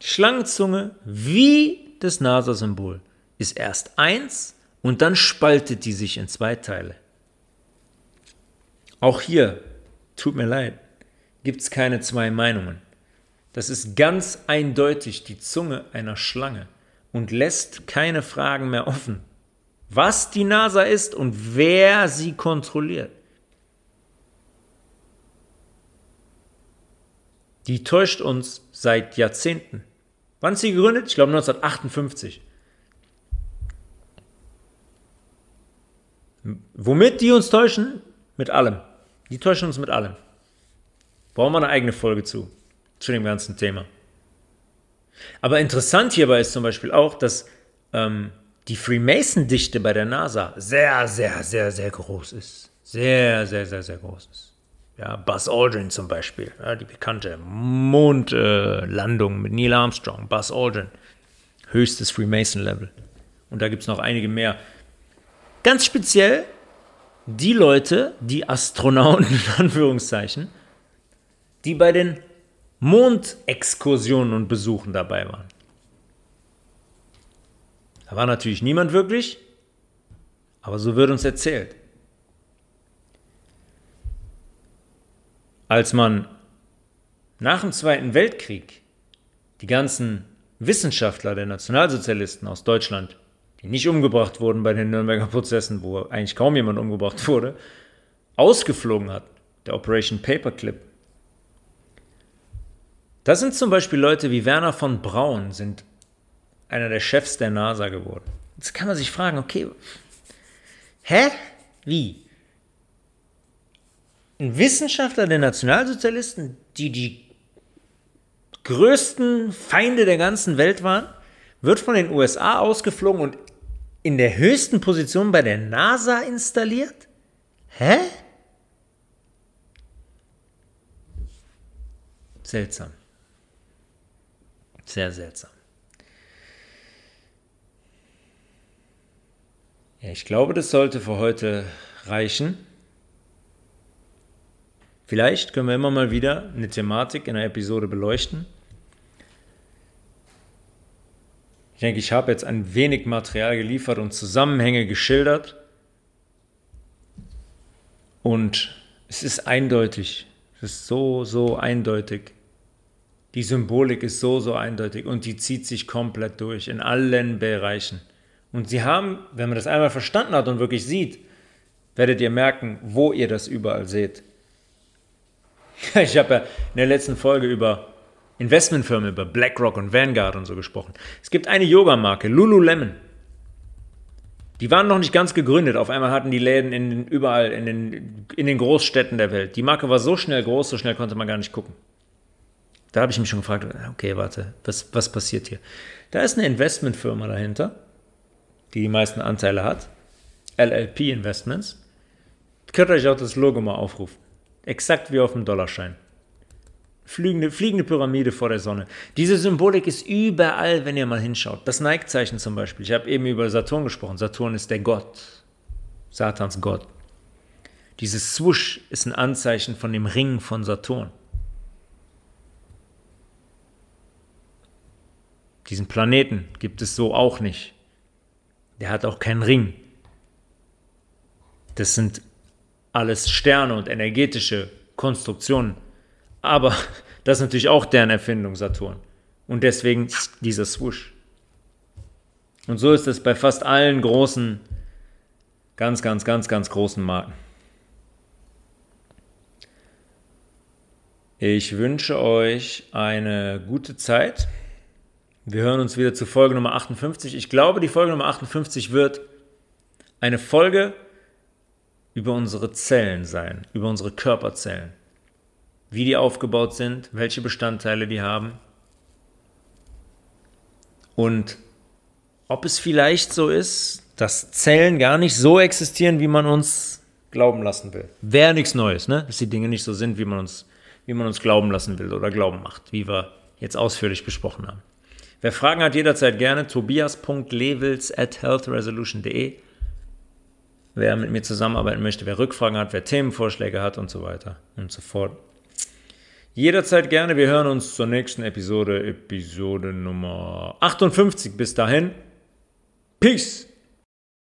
Schlangenzunge, wie das NASA-Symbol, ist erst eins und dann spaltet die sich in zwei Teile. Auch hier, tut mir leid, gibt es keine zwei Meinungen. Das ist ganz eindeutig die Zunge einer Schlange und lässt keine Fragen mehr offen. Was die NASA ist und wer sie kontrolliert. Die täuscht uns seit Jahrzehnten. Wann ist sie gegründet? Ich glaube 1958. Womit die uns täuschen? Mit allem. Die täuschen uns mit allem. Brauchen wir eine eigene Folge zu, zu dem ganzen Thema. Aber interessant hierbei ist zum Beispiel auch, dass ähm, die Freemason-Dichte bei der NASA sehr, sehr, sehr, sehr groß ist. Sehr, sehr, sehr, sehr groß ist. Ja, Buzz Aldrin zum Beispiel, ja, die bekannte Mondlandung äh, mit Neil Armstrong, Buzz Aldrin, höchstes Freemason-Level. Und da gibt es noch einige mehr. Ganz speziell die Leute, die Astronauten in Anführungszeichen, die bei den Mondexkursionen und Besuchen dabei waren. Da war natürlich niemand wirklich, aber so wird uns erzählt. Als man nach dem Zweiten Weltkrieg die ganzen Wissenschaftler der Nationalsozialisten aus Deutschland die nicht umgebracht wurden bei den Nürnberger Prozessen, wo eigentlich kaum jemand umgebracht wurde, ausgeflogen hat, der Operation Paperclip. Das sind zum Beispiel Leute wie Werner von Braun, sind einer der Chefs der NASA geworden. Jetzt kann man sich fragen, okay, hä? Wie? Ein Wissenschaftler der Nationalsozialisten, die die größten Feinde der ganzen Welt waren, wird von den USA ausgeflogen und in der höchsten Position bei der NASA installiert? Hä? Seltsam. Sehr seltsam. Ja, ich glaube, das sollte für heute reichen. Vielleicht können wir immer mal wieder eine Thematik in einer Episode beleuchten. Ich denke, ich habe jetzt ein wenig Material geliefert und Zusammenhänge geschildert. Und es ist eindeutig. Es ist so, so eindeutig. Die Symbolik ist so, so eindeutig und die zieht sich komplett durch in allen Bereichen. Und sie haben, wenn man das einmal verstanden hat und wirklich sieht, werdet ihr merken, wo ihr das überall seht. Ich habe ja in der letzten Folge über Investmentfirmen, über BlackRock und Vanguard und so gesprochen. Es gibt eine Yoga-Marke, Lululemon. Die waren noch nicht ganz gegründet. Auf einmal hatten die Läden in überall in den, in den Großstädten der Welt. Die Marke war so schnell groß, so schnell konnte man gar nicht gucken. Da habe ich mich schon gefragt, okay, warte, was, was passiert hier? Da ist eine Investmentfirma dahinter, die die meisten Anteile hat. LLP Investments. Könnt ihr euch auch das Logo mal aufrufen. Exakt wie auf dem Dollarschein fliegende, fliegende Pyramide vor der Sonne. Diese Symbolik ist überall, wenn ihr mal hinschaut. Das Nike-Zeichen zum Beispiel. Ich habe eben über Saturn gesprochen. Saturn ist der Gott. Satans Gott. Dieses Swoosh ist ein Anzeichen von dem Ring von Saturn. Diesen Planeten gibt es so auch nicht. Der hat auch keinen Ring. Das sind alles Sterne und energetische Konstruktionen. Aber das ist natürlich auch deren Erfindung, Saturn. Und deswegen dieser Swoosh. Und so ist es bei fast allen großen, ganz, ganz, ganz, ganz großen Marken. Ich wünsche euch eine gute Zeit. Wir hören uns wieder zu Folge Nummer 58. Ich glaube, die Folge Nummer 58 wird eine Folge über unsere Zellen sein, über unsere Körperzellen. Wie die aufgebaut sind, welche Bestandteile die haben. Und ob es vielleicht so ist, dass Zellen gar nicht so existieren, wie man uns glauben lassen will. Wäre nichts Neues, ne? Dass die Dinge nicht so sind, wie man uns, wie man uns glauben lassen will oder glauben macht, wie wir jetzt ausführlich besprochen haben. Wer Fragen hat, jederzeit gerne tobias.levels at healthresolution.de. Wer mit mir zusammenarbeiten möchte, wer Rückfragen hat, wer Themenvorschläge hat und so weiter und so fort. Jederzeit gerne. Wir hören uns zur nächsten Episode, Episode Nummer 58. Bis dahin. Peace.